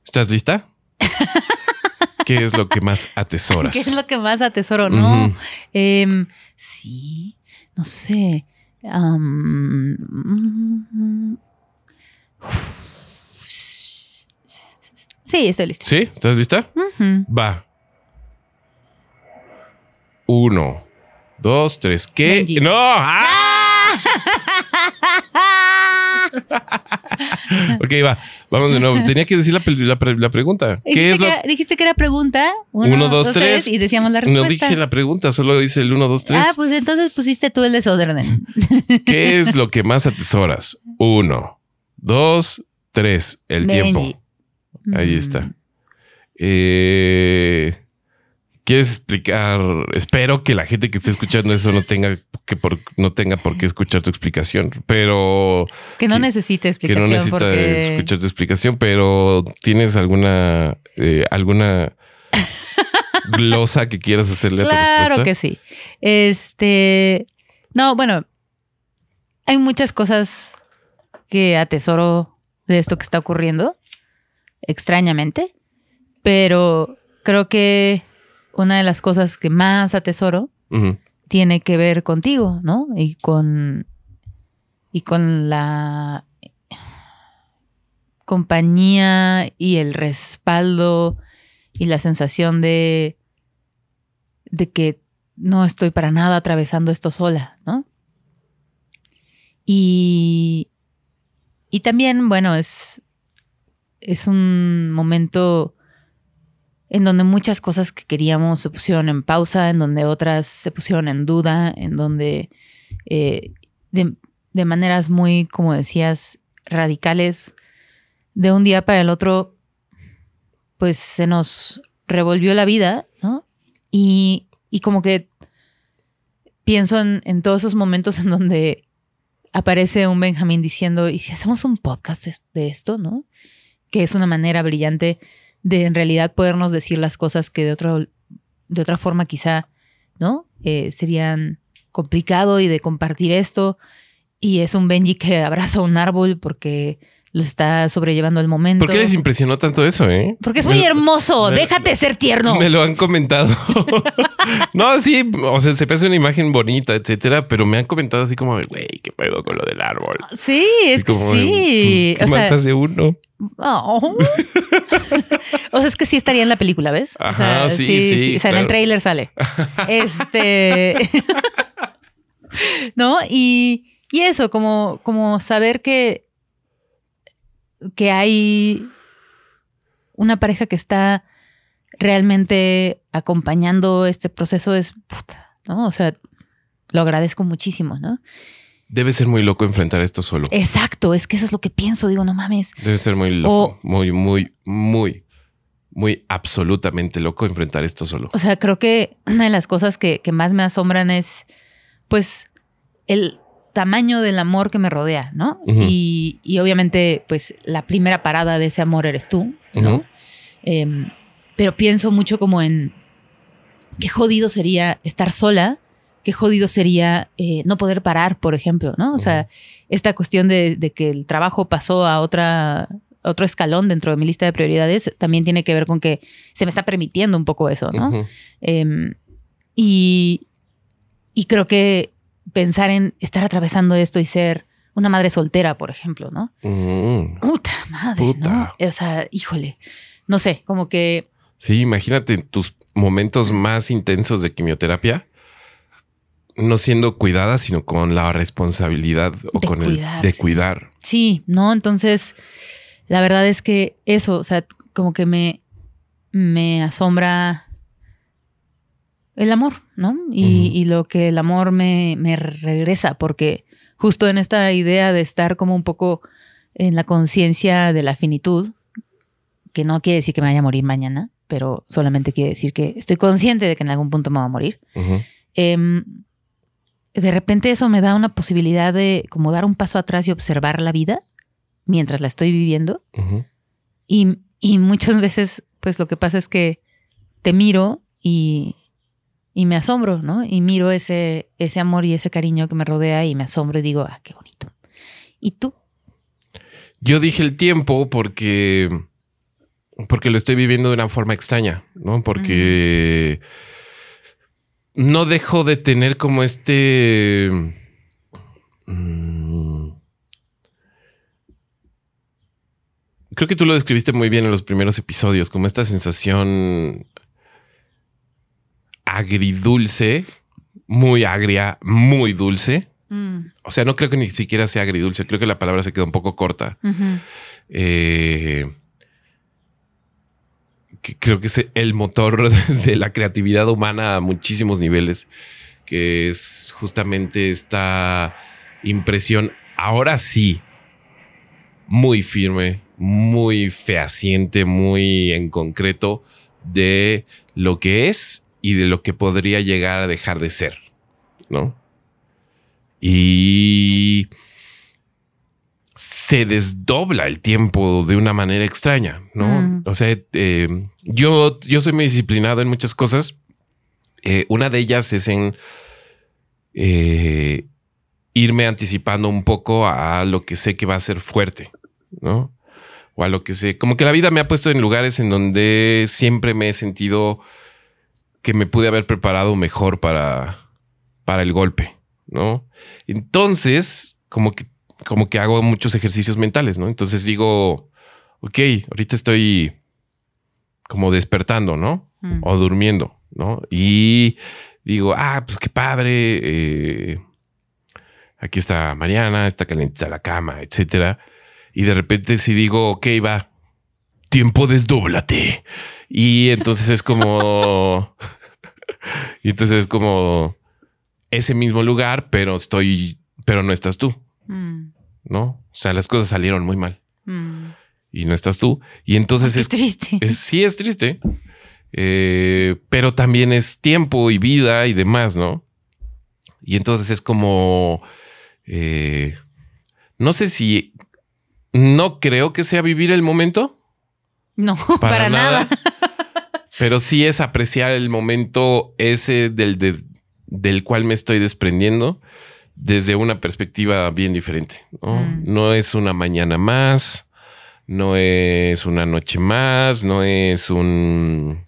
¿Estás lista? ¿Qué es lo que más atesoras? ¿Qué es lo que más atesoro? No. Em, sí, no sé. sí, estoy lista. ¿Sí? ¿Estás lista? Va. Uno, dos, tres. ¿Qué? ¡No! ¡Ah! ok, va. Vamos de nuevo. Tenía que decir la, pregunta. ¿Qué es lo... dijiste que era pregunta. Uno, dos, tres, Y decíamos la respuesta. No dije la pregunta, solo dice el uno, dos, tres. Ah, pues entonces pusiste tú el desorden. ¿Qué es lo que más atesoras? Uno, dos, tres. El tiempo. Ahí está. Mm. Eh, ¿Quieres explicar? Espero que la gente que esté escuchando eso no tenga que por, no tenga por qué escuchar tu explicación, pero que no necesite explicación. Que no necesita escuchar tu explicación, pero tienes alguna eh, alguna glosa que quieras hacerle claro a tu respuesta. Claro que sí. Este, no, bueno, hay muchas cosas que atesoro de esto que está ocurriendo, extrañamente, pero creo que una de las cosas que más atesoro tiene que ver contigo, ¿no? Y con, y con la compañía y el respaldo y la sensación de, de que no estoy para nada atravesando esto sola, ¿no? Y, y también, bueno, es, es un momento en donde muchas cosas que queríamos se pusieron en pausa, en donde otras se pusieron en duda, en donde eh, de, maneras muy, como decías, radicales, de un día para el otro, pues se nos revolvió la vida, ¿no? Y, como que pienso en, en, todos esos momentos en donde aparece un Benjamín diciendo, ¿y si hacemos un podcast de esto, ¿no? Que es una manera brillante de en realidad podernos decir las cosas que de, otro, de otra forma quizá, ¿no? Eh, serían complicado y de compartir esto. Y es un Benji que abraza un árbol porque lo está sobrellevando el momento. ¿Por qué les impresionó tanto eso, eh? Porque es muy hermoso. Déjate ser tierno. Me lo han comentado. no, sí, o sea, se pasa una imagen bonita, etcétera, pero me han comentado así como, güey, qué pedo con lo del árbol. Sí, es que sí. Pues, ¿Qué más hace uno? Oh. o sea, es que sí estaría en la película, ¿ves? Ajá, o sea, sí, sí, O sea, en el trailer sale. este. ¿No? Y, y eso, como, como saber que que hay una pareja que está realmente acompañando este proceso es puta, ¿no? O sea, lo agradezco muchísimo, ¿no? Debe ser muy loco enfrentar esto solo. Exacto, es que eso es lo que pienso, digo, no mames. Debe ser muy loco, muy, muy, muy, muy absolutamente loco enfrentar esto solo. O sea, creo que una de las cosas que, que más me asombran es, pues, el tamaño del amor que me rodea, ¿no? y, y, obviamente, pues, la primera parada de ese amor eres tú, ¿no? Em, pero pienso mucho como en qué jodido sería estar sola qué jodido sería eh, no poder parar, por ejemplo, ¿no? O sea, esta cuestión de, que el trabajo pasó a otra otro escalón dentro de mi lista de prioridades también tiene que ver con que se me está permitiendo un poco eso, ¿no? Em, y, y creo que pensar en estar atravesando esto y ser una madre soltera, por ejemplo, ¿no? Puta madre, ¿no? O sea, híjole, no sé, como que... Sí, imagínate tus momentos más intensos de quimioterapia no siendo cuidada, sino con la responsabilidad o con el de cuidar. Sí, no, entonces la verdad es que eso, o sea, como que me, me asombra el amor, ¿no? Y, lo que el amor me, me, regresa, porque justo en esta idea de estar como un poco en la conciencia de la finitud, que no quiere decir que me vaya a morir mañana, pero solamente quiere decir que estoy consciente de que en algún punto me va a morir de repente eso me da una posibilidad de como dar un paso atrás y observar la vida mientras la estoy viviendo. y, muchas veces, pues lo que pasa es que te miro y, y, me asombro, ¿no? Y miro ese, ese amor y ese cariño que me rodea y me asombro y digo, ah, qué bonito. ¿Y tú? Yo dije el tiempo porque, porque lo estoy viviendo de una forma extraña, ¿no? Porque no dejo de tener como este... Mm, creo que tú lo describiste muy bien en los primeros episodios, como esta sensación agridulce, muy agria, muy dulce. Mm. O sea, no creo que ni siquiera sea agridulce, creo que la palabra se quedó un poco corta. eh, que creo que es el motor de la creatividad humana a muchísimos niveles, que es justamente esta impresión, ahora sí, muy firme, muy fehaciente, muy en concreto de lo que es y de lo que podría llegar a dejar de ser, ¿no? Y se desdobla el tiempo de una manera extraña, ¿no? Mm. O sea, eh, yo, yo soy muy disciplinado en muchas cosas. Eh, una de ellas es en eh, irme anticipando un poco a lo que sé que va a ser fuerte, ¿no? O a lo que sé, como que la vida me ha puesto en lugares en donde siempre me he sentido que me pude haber preparado mejor para, para el golpe, ¿no? Entonces, como que como que hago muchos ejercicios mentales, ¿no? Entonces digo, ok, ahorita estoy como despertando, ¿no? Mm. O durmiendo, ¿no? Y digo, ah, pues qué padre. Eh, aquí está Mariana, está calentita la cama, etcétera. Y de repente si digo, ok, va, tiempo desdóblate. Y entonces es como, y entonces es como ese mismo lugar, pero estoy, pero no estás tú. Mm. ¿No? O sea, las cosas salieron muy mal. Mm. Y no estás tú. Y entonces es triste. sí, es triste. Eh, pero también es tiempo y vida y demás, ¿no? Y entonces es como. Eh, no sé si. No creo que sea vivir el momento. No, para, nada. pero sí es apreciar el momento ese del, del cual me estoy desprendiendo desde una perspectiva bien diferente. Mm. ¿no? es una mañana más, no es una noche más, no es un,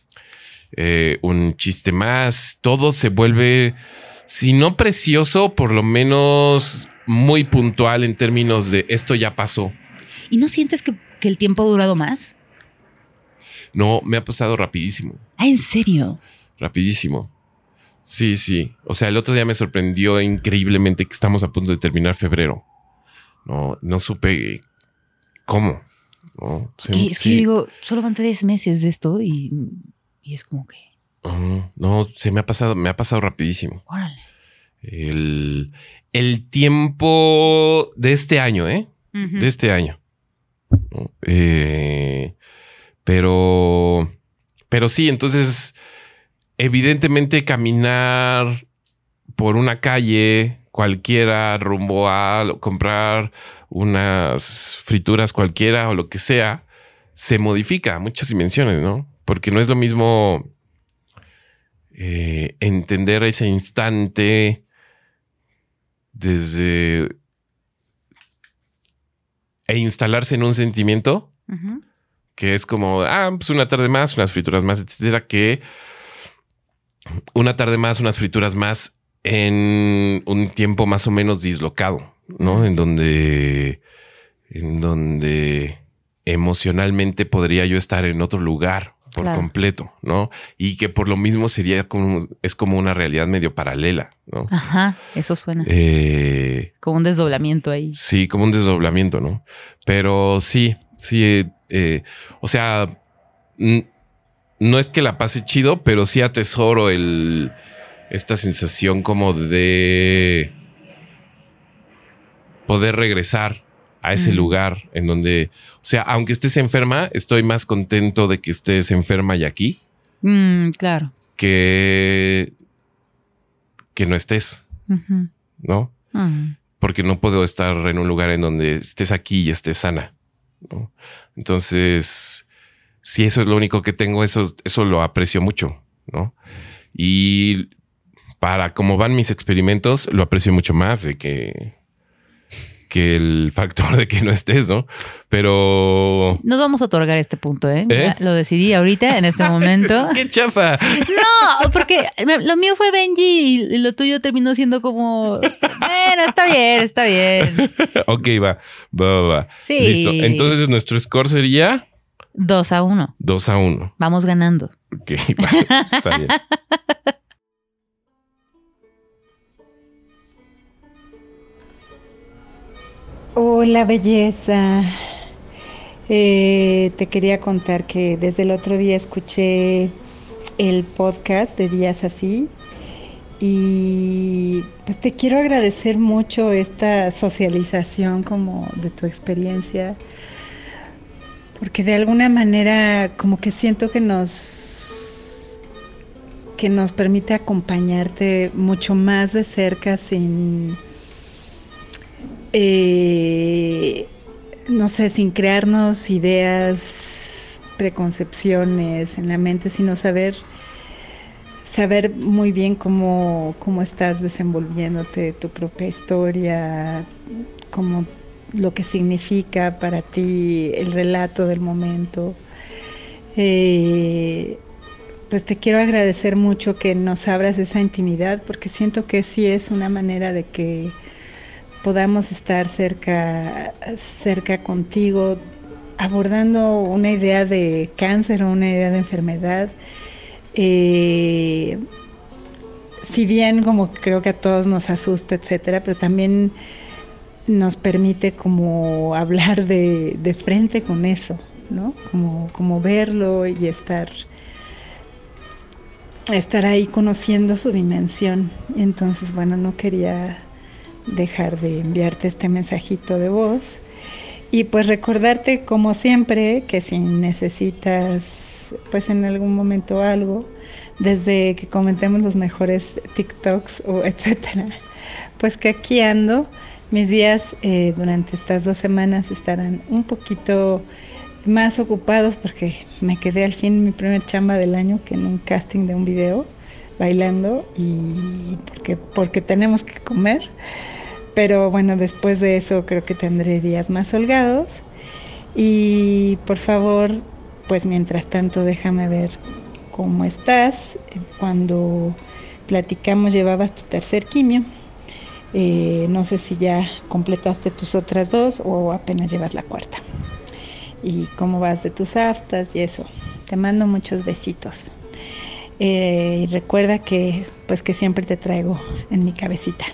eh, un chiste más. Todo se vuelve, si no precioso, por lo menos muy puntual en términos de esto ya pasó. ¿Y no sientes que, que el tiempo ha durado más? No, me ha pasado rapidísimo. Ah, ¿en serio? Rapidísimo. Sí, sí. O sea, el otro día me sorprendió increíblemente que estamos a punto de terminar febrero. No, no supe cómo. No, sí, sí. digo, solo van tres meses de esto y, es como que. no, se me ha pasado, me ha pasado rapidísimo. Órale. el, el tiempo de este año, ¿eh? De este año. Eh, pero, pero sí, entonces, evidentemente caminar por una calle cualquiera rumbo a comprar unas frituras cualquiera o lo que sea, se modifica a muchas dimensiones, ¿no? Porque no es lo mismo eh, entender ese instante desde e instalarse en un sentimiento que es como, ah, pues una tarde más, unas frituras más, etcétera, que una tarde más, unas frituras más en un tiempo más o menos dislocado, ¿no? En donde, en donde emocionalmente podría yo estar en otro lugar por completo, ¿no? Y que por lo mismo sería como, es como una realidad medio paralela, ¿no? Ajá, eso suena. Eh, como un desdoblamiento ahí. Sí, como un desdoblamiento, ¿no? Pero sí, sí, eh, o sea, no es que la pase chido, pero sí atesoro el, esta sensación como de poder regresar a ese lugar en donde, o sea, aunque estés enferma, estoy más contento de que estés enferma y aquí. Mm, claro. Que, que no estés, ¿no? Mm. Porque no puedo estar en un lugar en donde estés aquí y estés sana. Entonces, si eso es lo único que tengo, eso, eso lo aprecio mucho, ¿no? Y para cómo van mis experimentos, lo aprecio mucho más de que que el factor de que no estés, ¿no? Pero... Nos vamos a otorgar este punto, ¿eh? ¿Eh? Lo decidí ahorita, en este momento. ¡Qué chafa! No, porque lo mío fue Benji y lo tuyo terminó siendo como... Bueno, está bien, está bien. ok, va, va, va, Sí. Listo. Entonces nuestro score sería... Dos a uno. Dos a uno. Vamos ganando. Ok, va, está bien. Hola belleza. Eh, te quería contar que desde el otro día escuché el podcast de Días Así y pues te quiero agradecer mucho esta socialización como de tu experiencia porque de alguna manera como que siento que nos que nos permite acompañarte mucho más de cerca sin eh, no sé, sin crearnos ideas, preconcepciones en la mente, sino saber, saber muy bien cómo, cómo estás desenvolviéndote, tu propia historia, como lo que significa para ti el relato del momento. Eh, pues te quiero agradecer mucho que nos abras esa intimidad porque siento que sí es una manera de que podamos estar cerca, cerca contigo, abordando una idea de cáncer o una idea de enfermedad. Eh, si bien como creo que a todos nos asusta, etcétera, pero también nos permite como hablar de, de frente con eso, ¿no? Como, como verlo y estar, estar ahí conociendo su dimensión. Entonces, bueno, no quería dejar de enviarte este mensajito de voz y pues recordarte como siempre que si necesitas pues en algún momento algo, desde que comentemos los mejores TikToks o etcétera, pues que aquí ando. Mis días eh, durante estas dos semanas estarán un poquito más ocupados porque me quedé al fin mi primer chamba del año que en un casting de un video bailando y porque, porque tenemos que comer. Pero bueno, después de eso creo que tendré días más holgados. Y por favor, pues mientras tanto déjame ver cómo estás. Cuando platicamos llevabas tu tercer quimio. Eh, no sé si ya completaste tus otras dos o apenas llevas la cuarta. Y cómo vas de tus aftas y eso. Te mando muchos besitos. Eh, y recuerda que pues que siempre te traigo en mi cabecita.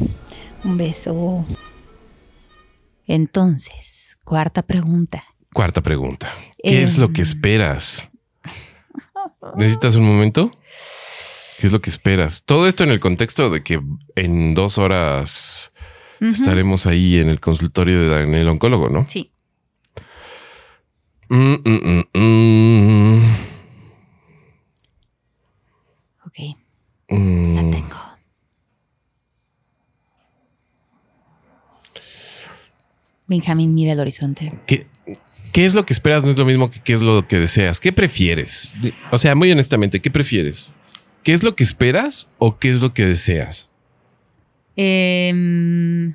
Un beso. Entonces, cuarta pregunta. Cuarta pregunta. ¿Qué es lo que em. esperas? ¿Necesitas un momento? ¿Qué es lo que esperas? Todo esto en el contexto de que en dos horas estaremos ahí en el consultorio de Daniel Oncólogo, ¿no? Sí. Mm, mm, mm, ok. La tengo. Benjamín mira el horizonte. ¿Qué, ¿Qué es lo que esperas? No es lo mismo que qué es lo que deseas. ¿Qué prefieres? O sea, muy honestamente, ¿qué prefieres? ¿Qué es lo que esperas o qué es lo que deseas? Em,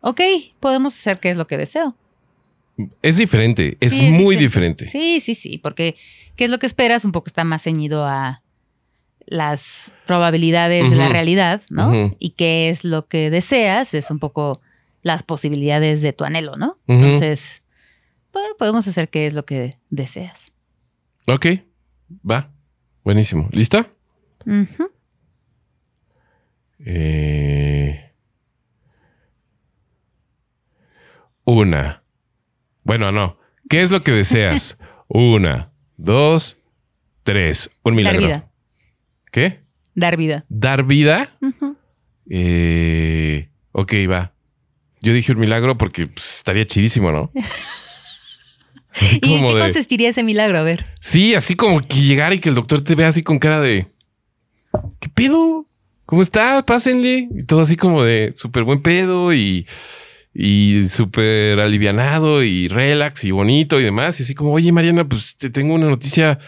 ok, podemos hacer qué es lo que deseo. Es diferente, es muy diferente. Sí, sí, sí, porque qué es lo que esperas un poco está más ceñido a las probabilidades de la realidad, ¿no? Y qué es lo que deseas es un poco las posibilidades de tu anhelo, ¿no? Entonces, pues, podemos hacer qué es lo que deseas. Ok, va. Buenísimo. ¿Lista? Eh, una. Bueno, no. ¿Qué es lo que deseas? una, dos, tres. Un milagro. Vida. ¿Qué? Dar vida. ¿Dar vida? eh, ok, va. Yo dije un milagro porque pues, estaría chidísimo, ¿no? ¿Y en qué consistiría ese milagro? A ver. Sí, así como que llegar y que el doctor te vea así con cara de ¿qué pedo? ¿Cómo estás? Pásenle. Y todo así como de súper buen pedo y, y súper alivianado y relax y bonito y demás. Y así como, oye, Mariana, pues te tengo una noticia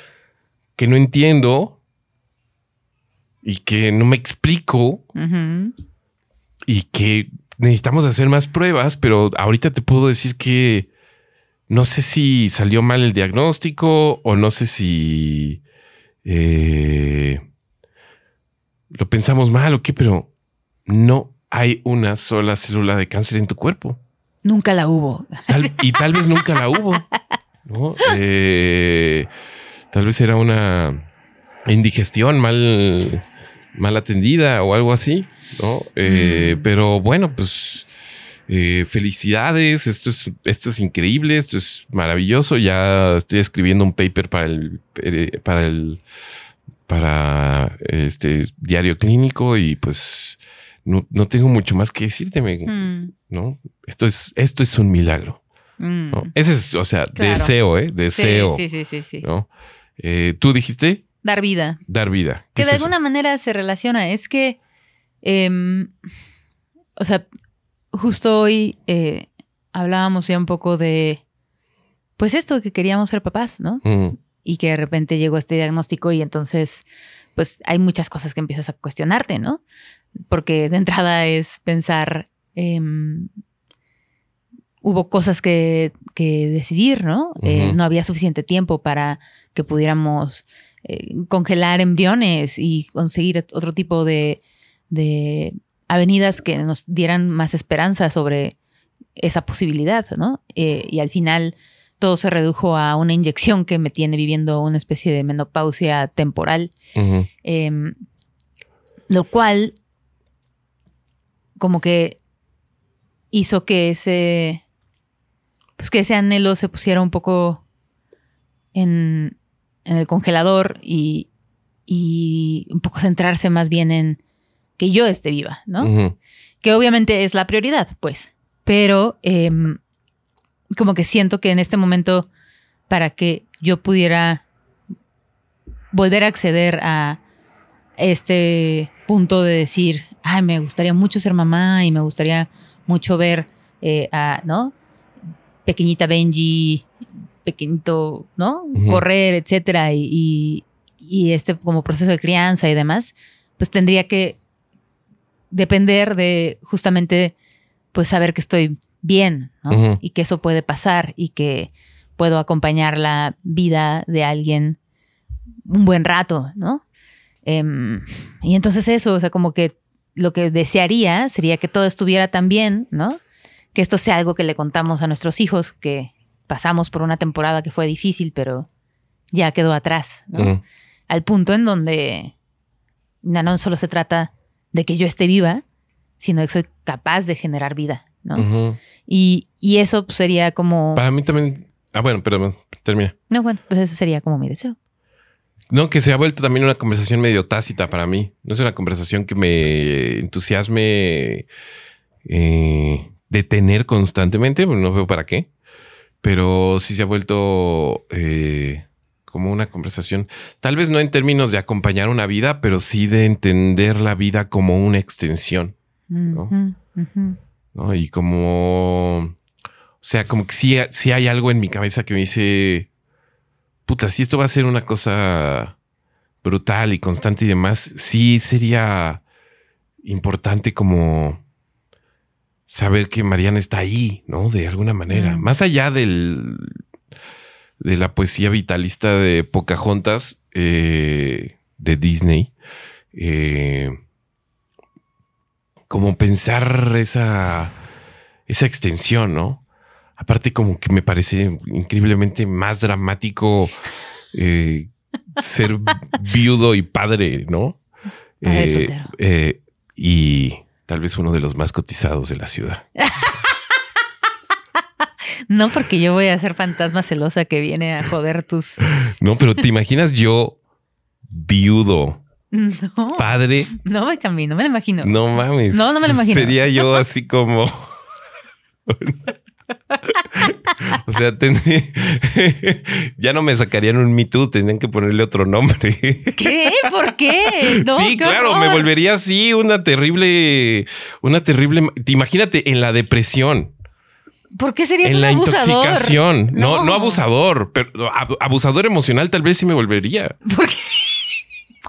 que no entiendo y que no me explico y que necesitamos hacer más pruebas, pero ahorita te puedo decir que no sé si salió mal el diagnóstico o no sé si eh, lo pensamos mal o qué, pero no hay una sola célula de cáncer en tu cuerpo. Nunca la hubo. y tal vez nunca la hubo. Eh, tal vez era una indigestión mal, mal atendida o algo así. ¿no? Eh, mm. Pero bueno, pues eh, felicidades. Esto es, esto es increíble. Esto es maravilloso. Ya estoy escribiendo un paper para el, eh, para el, para este diario clínico y pues no, tengo mucho más que decirte, mm. ¿no? Esto es, esto es un milagro. Mm. Ese es, o sea, deseo, ¿eh? Deseo. Sí, sí, sí, sí. ¿no? ¿Tú dijiste? Dar vida. Dar vida. Que de alguna manera se relaciona. Es que Em, o sea, justo hoy eh, hablábamos ya un poco de, pues esto, que queríamos ser papás, ¿no? Y que de repente llegó este diagnóstico y entonces, pues hay muchas cosas que empiezas a cuestionarte, ¿no? Porque de entrada es pensar, em, hubo cosas que, decidir, ¿no? Eh, no había suficiente tiempo para que pudiéramos eh, congelar embriones y conseguir otro tipo de de avenidas que nos dieran más esperanza sobre esa posibilidad, ¿no? Eh, y al final todo se redujo a una inyección que me tiene viviendo una especie de menopausia temporal, em, lo cual como que hizo que ese, pues que ese anhelo se pusiera un poco en, el congelador y, y un poco centrarse más bien en que yo esté viva, ¿no? Que obviamente es la prioridad, pues. Pero em, como que siento que en este momento, para que yo pudiera volver a acceder a este punto de decir, ay, me gustaría mucho ser mamá y me gustaría mucho ver eh, a, ¿no? Pequeñita Benji, pequeñito, ¿no? Correr, etcétera, y, y, este como proceso de crianza y demás, pues tendría que depender de justamente pues saber que estoy bien y que eso puede pasar y que puedo acompañar la vida de alguien un buen rato, ¿no? Em, y entonces eso, o sea, como que lo que desearía sería que todo estuviera tan bien, ¿no? Que esto sea algo que le contamos a nuestros hijos, que pasamos por una temporada que fue difícil, pero ya quedó atrás, ¿no? Al punto en donde no solo se trata de que yo esté viva, sino que soy capaz de generar vida, ¿no? y, eso pues, sería como... Para mí también... Ah, bueno, pero termina. No, bueno, pues eso sería como mi deseo. No, que se ha vuelto también una conversación medio tácita para mí. No es una conversación que me entusiasme eh, de tener constantemente, no veo para qué, pero sí se ha vuelto eh, como una conversación, tal vez no en términos de acompañar una vida, pero sí de entender la vida como una extensión. ¿no? Y como, o sea, como que sí, sí hay algo en mi cabeza que me dice, puta, si esto va a ser una cosa brutal y constante y demás, sí sería importante como saber que Mariana está ahí, ¿no? De alguna manera. Mm. Más allá del, de la poesía vitalista de Pocahontas eh, de Disney, eh, como pensar esa, esa extensión, ¿no? Aparte como que me parece increíblemente más dramático eh, ser viudo y padre, ¿no? Eh, y tal vez uno de los más cotizados de la ciudad. no, porque yo voy a ser fantasma celosa que viene a joder tus... No, pero te imaginas yo viudo. No. Padre. No me cambié, no me lo imagino. No mames. No, no me lo imagino. Sería yo así como... o sea, ya no me sacarían un Me Too, tendrían que ponerle otro nombre. ¿Qué? ¿Por qué? sí, claro, me volvería así una terrible, una terrible. Imagínate en la depresión. ¿Por qué sería en un la abusador? intoxicación? No. no, abusador, pero abusador emocional tal vez sí me volvería. ¿Por qué?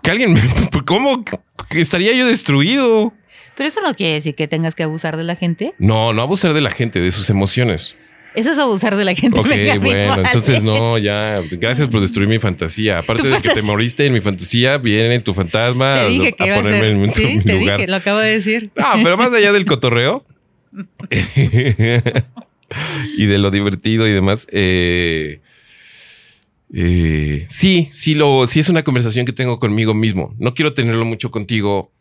Que alguien me, ¿cómo estaría yo destruido? Pero eso no quiere decir que tengas que abusar de la gente. No, no abusar de la gente, de sus emociones. Eso es abusar de la gente. Ok, bueno, entonces no, ya. Gracias por destruir mi fantasía. Aparte de que te moriste en mi fantasía, viene tu fantasma te dije que a ponerme en, ¿Sí? te Dije, lo acabo de decir. No, pero más allá del cotorreo y de lo divertido y demás, eh, eh, sí, sí, lo, sí es una conversación que tengo conmigo mismo. No quiero tenerlo mucho contigo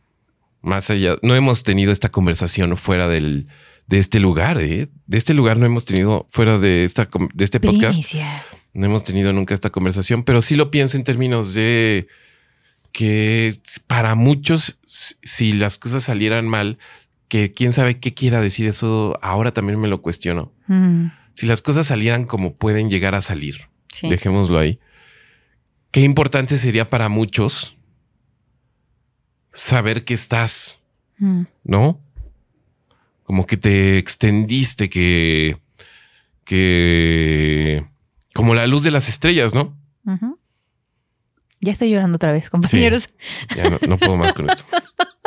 más allá, no hemos tenido esta conversación fuera del, de este lugar, ¿eh? De este lugar no hemos tenido fuera de esta, de este podcast. No hemos tenido nunca esta conversación, pero sí lo pienso en términos de que para muchos, si las cosas salieran mal, que quién sabe qué quiera decir eso, ahora también me lo cuestiono. Si las cosas salieran como pueden llegar a salir, dejémoslo ahí. Qué importante sería para muchos saber que estás, mm. ¿no? Como que te extendiste, que, que, como la luz de las estrellas, ¿no? Ya estoy llorando otra vez, compañeros. ya no, puedo más con esto.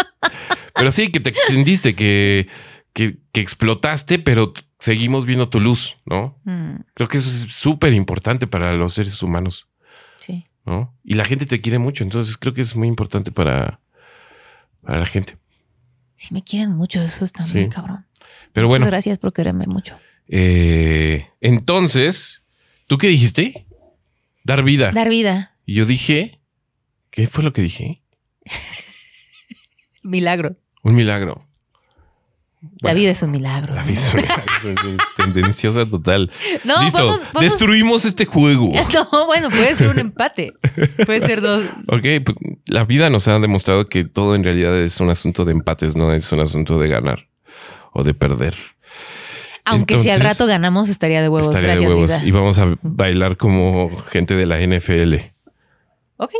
Pero sí, que te extendiste, que, que, explotaste, pero seguimos viendo tu luz, ¿no? Mm. Creo que eso es súper importante para los seres humanos. Sí. ¿no? Y la gente te quiere mucho, entonces creo que es muy importante para, para la gente. Sí, me quieren mucho, eso está muy cabrón. Pero Muchas bueno. gracias por quererme mucho. Eh, entonces, ¿tú qué dijiste? Dar vida. Dar vida. Y yo dije, ¿qué fue lo que dije? milagro. Un milagro. La vida es un milagro. La vida es un milagro. es tendenciosa total. No, Listo. Destruimos este juego. No, bueno, puede ser un empate. Puede ser dos. Ok, pues la vida nos ha demostrado que todo en realidad es un asunto de empates, no es un asunto de ganar o de perder. Aunque si al rato ganamos, estaría de huevos. Estaría de huevos. Y vamos a bailar como gente de la NFL. Ok.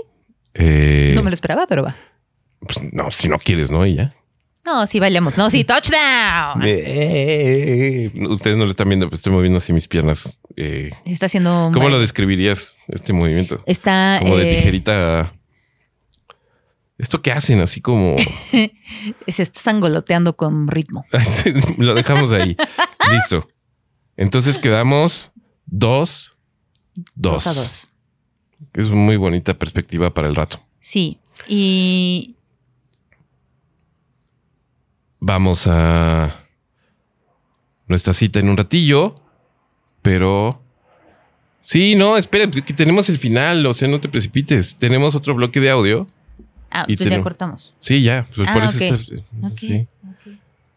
Eh, no me lo esperaba, pero va. Pues no, si no quieres, ¿no? Y ya. No, sí bailamos. No, sí, touchdown. ustedes no lo están viendo, pero estoy moviendo así mis piernas. Eh, Está haciendo. ¿Cómo lo describirías este movimiento? Está. Como de eh, tijerita. ¿Esto qué hacen? Así como. Se está sangoloteando con ritmo. lo dejamos ahí. Listo. Entonces quedamos dos, dos. dos a dos. Es muy bonita perspectiva para el rato. Sí. Y vamos a nuestra cita en un ratillo, pero sí, no, espera, pues, que tenemos el final, o sea, no te precipites. Tenemos otro bloque de audio. Ah, y pues ya cortamos. Sí, ya, pues por ah, eso sí.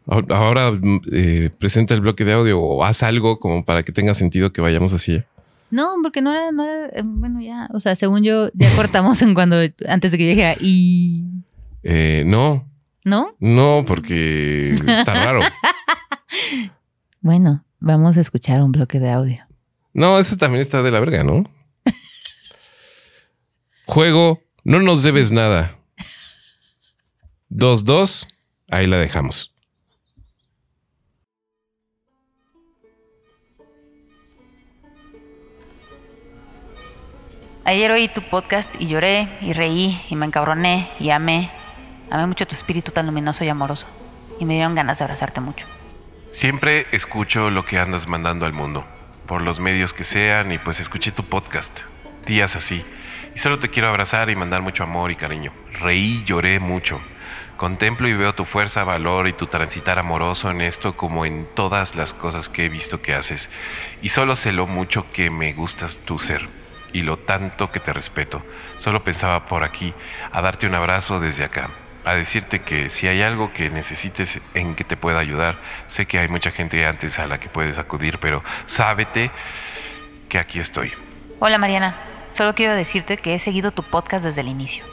Ahora eh, presenta el bloque de audio o haz algo como para que tenga sentido que vayamos así. No, porque no era, no era, eh, bueno, ya, o sea, según yo, ya cortamos en cuando, antes de que yo dijera, y... Eh, no, ¿No? no, porque está raro. Bueno, vamos a escuchar un bloque de audio. No, eso también está de la verga, ¿no? Juego, no nos debes nada. 2-2, ahí la dejamos. Ayer oí tu podcast y lloré y reí y me encabroné y amé. Amé mucho tu espíritu tan luminoso y amoroso. Y me dieron ganas de abrazarte mucho. Siempre escucho lo que andas mandando al mundo, por los medios que sean, y pues escuché tu podcast, días así, y solo te quiero abrazar y mandar mucho amor y cariño. Reí, lloré mucho. Contemplo y veo tu fuerza, valor y tu transitar amoroso en esto como en todas las cosas que he visto que haces, y solo sé lo mucho que me gustas tu ser y lo tanto que te respeto. Solo pensaba por aquí a darte un abrazo desde acá, a decirte que si hay algo que necesites en que te pueda ayudar, sé que hay mucha gente antes a la que puedes acudir, pero sábete que aquí estoy. Hola Mariana, solo quiero decirte que he seguido tu podcast desde el inicio.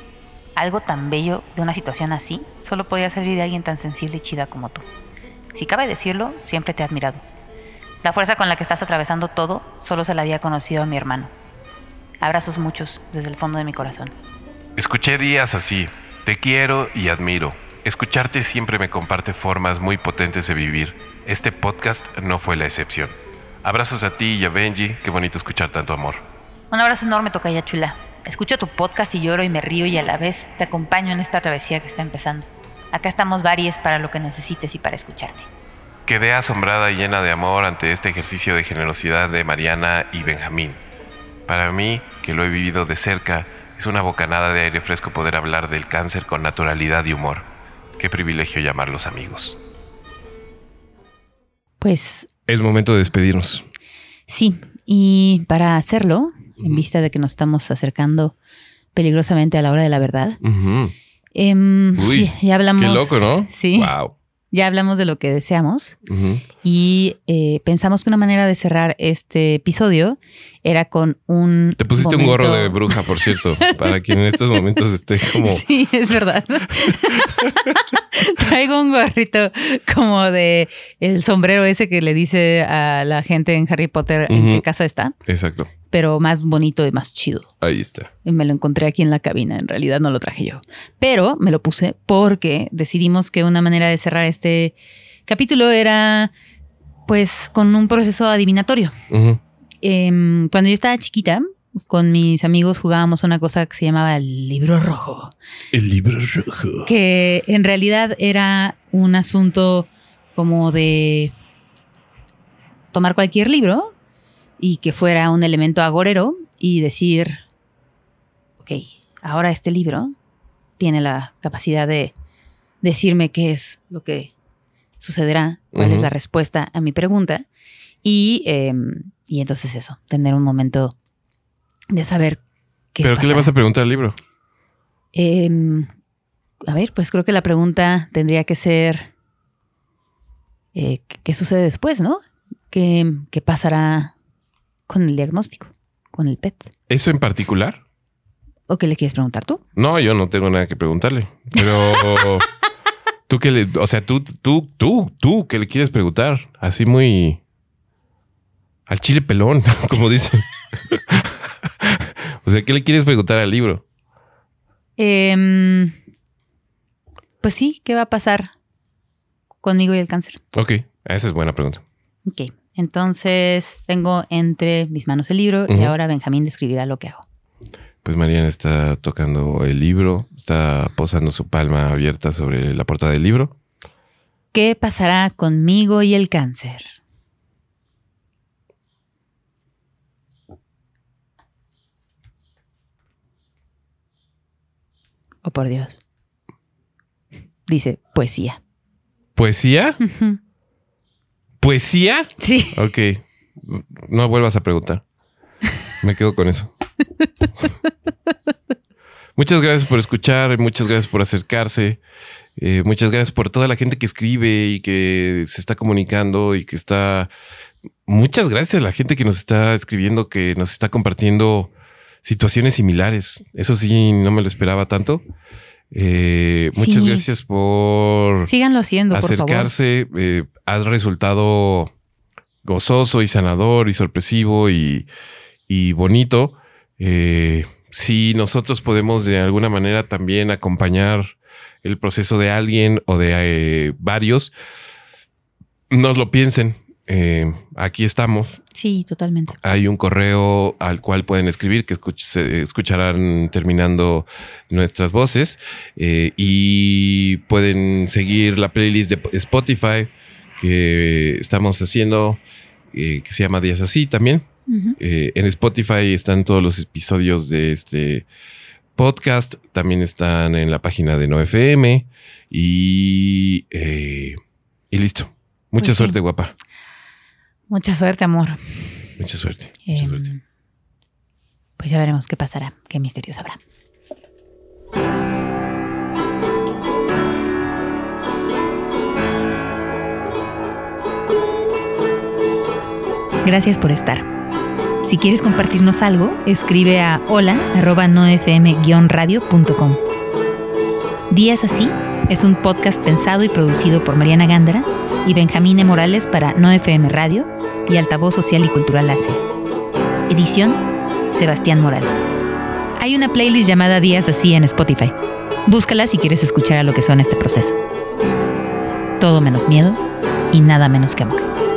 Algo tan bello de una situación así solo podía salir de alguien tan sensible y chida como tú. Si cabe decirlo, siempre te he admirado. La fuerza con la que estás atravesando todo solo se la había conocido a mi hermano. Abrazos muchos desde el fondo de mi corazón. Escuché días así. Te quiero y admiro. Escucharte siempre me comparte formas muy potentes de vivir. Este podcast no fue la excepción. Abrazos a ti y a Benji. Qué bonito escuchar tanto amor. Un abrazo enorme, Tocaya Chula. Escucho tu podcast y lloro y me río y a la vez te acompaño en esta travesía que está empezando. Acá estamos varias para lo que necesites y para escucharte. Quedé asombrada y llena de amor ante este ejercicio de generosidad de Mariana y Benjamín. Para mí, que lo he vivido de cerca, es una bocanada de aire fresco poder hablar del cáncer con naturalidad y humor. Qué privilegio llamarlos amigos. Pues Es momento de despedirnos. sí, y para hacerlo, en vista de que nos estamos acercando peligrosamente a la hora de la verdad, em, Uy, ya, ya hablamos. Qué loco, ¿no? Sí, Wow. Ya hablamos de lo que deseamos y eh, pensamos que una manera de cerrar este episodio era con un. Te pusiste un gorro de bruja, por cierto, para quien en estos momentos esté como. Sí, es verdad. Traigo un gorrito como de el sombrero ese que le dice a la gente en Harry Potter en qué casa está, Exacto. Pero más bonito y más chido. Ahí está. Y me lo encontré aquí en la cabina, en realidad no lo traje yo. Pero me lo puse porque decidimos que una manera de cerrar este capítulo era pues con un proceso adivinatorio. Em, cuando yo estaba chiquita, con mis amigos jugábamos una cosa que se llamaba el libro rojo El libro rojo. que en realidad era un asunto como de tomar cualquier libro y que fuera un elemento agorero y decir, ok, ahora este libro tiene la capacidad de decirme qué es lo que sucederá, cuál es la respuesta a mi pregunta y, em, y entonces eso, tener un momento de saber qué ¿Pero qué le vas a preguntar al libro? Em, a ver, pues creo que la pregunta tendría que ser, eh, ¿qué- ¿qué sucede después, no? ¿Qué, qué pasará con el diagnóstico, con el PET? ¿Eso en particular? ¿O qué le quieres preguntar tú? No, yo no tengo nada que preguntarle. Pero tú que le, o sea, tú, tú, tú, tú, ¿qué le quieres preguntar? Así muy al chile pelón, como dicen. o sea, ¿qué le quieres preguntar al libro? Em, pues sí, ¿qué va a pasar conmigo y el cáncer? Ok, esa es buena pregunta. Ok, entonces tengo entre mis manos el libro y ahora Benjamín describirá lo que hago. Pues Mariana está tocando el libro, está posando su palma abierta sobre la portada del libro. ¿Qué pasará conmigo y el cáncer? Oh, por Dios. Dice poesía. ¿Poesía? Ujú. ¿Poesía? Sí. Ok. No vuelvas a preguntar. Me quedo con eso. muchas gracias por escuchar, muchas gracias por acercarse, eh, muchas gracias por toda la gente que escribe y que se está comunicando y que está muchas gracias a la gente que nos está escribiendo, que nos está compartiendo situaciones similares. Eso sí, no me lo esperaba tanto. Eh, muchas gracias por síganlo haciendo, acercarse. Por eh, ha resultado gozoso y sanador y sorpresivo y, bonito. Eh, si nosotros podemos de alguna manera también acompañar el proceso de alguien o de varios, nos lo piensen. Eh, aquí estamos. Sí, totalmente. Hay un correo al cual pueden escribir que escucharán terminando nuestras voces y pueden seguir la playlist de Spotify que estamos haciendo, eh, que se llama Días Así también. Eh, en Spotify están todos los episodios de este podcast, también están en la página de NoFM y, eh, y listo. Mucha pues suerte, guapa. Mucha suerte, amor. Mucha suerte. Mucha em, suerte. Pues ya veremos qué pasará, qué misterios habrá. Gracias por estar. Si quieres compartirnos algo, escribe a hola.nofm-radio.com. Días así es un podcast pensado y producido por Mariana Gándara y Benjamín Morales para No FM Radio y Altavoz Social y Cultural ACE. Edición Sebastián Morales. Hay una playlist llamada Días así en Spotify. Búscala si quieres escuchar a lo que suena este proceso. Todo menos miedo y nada menos que amor.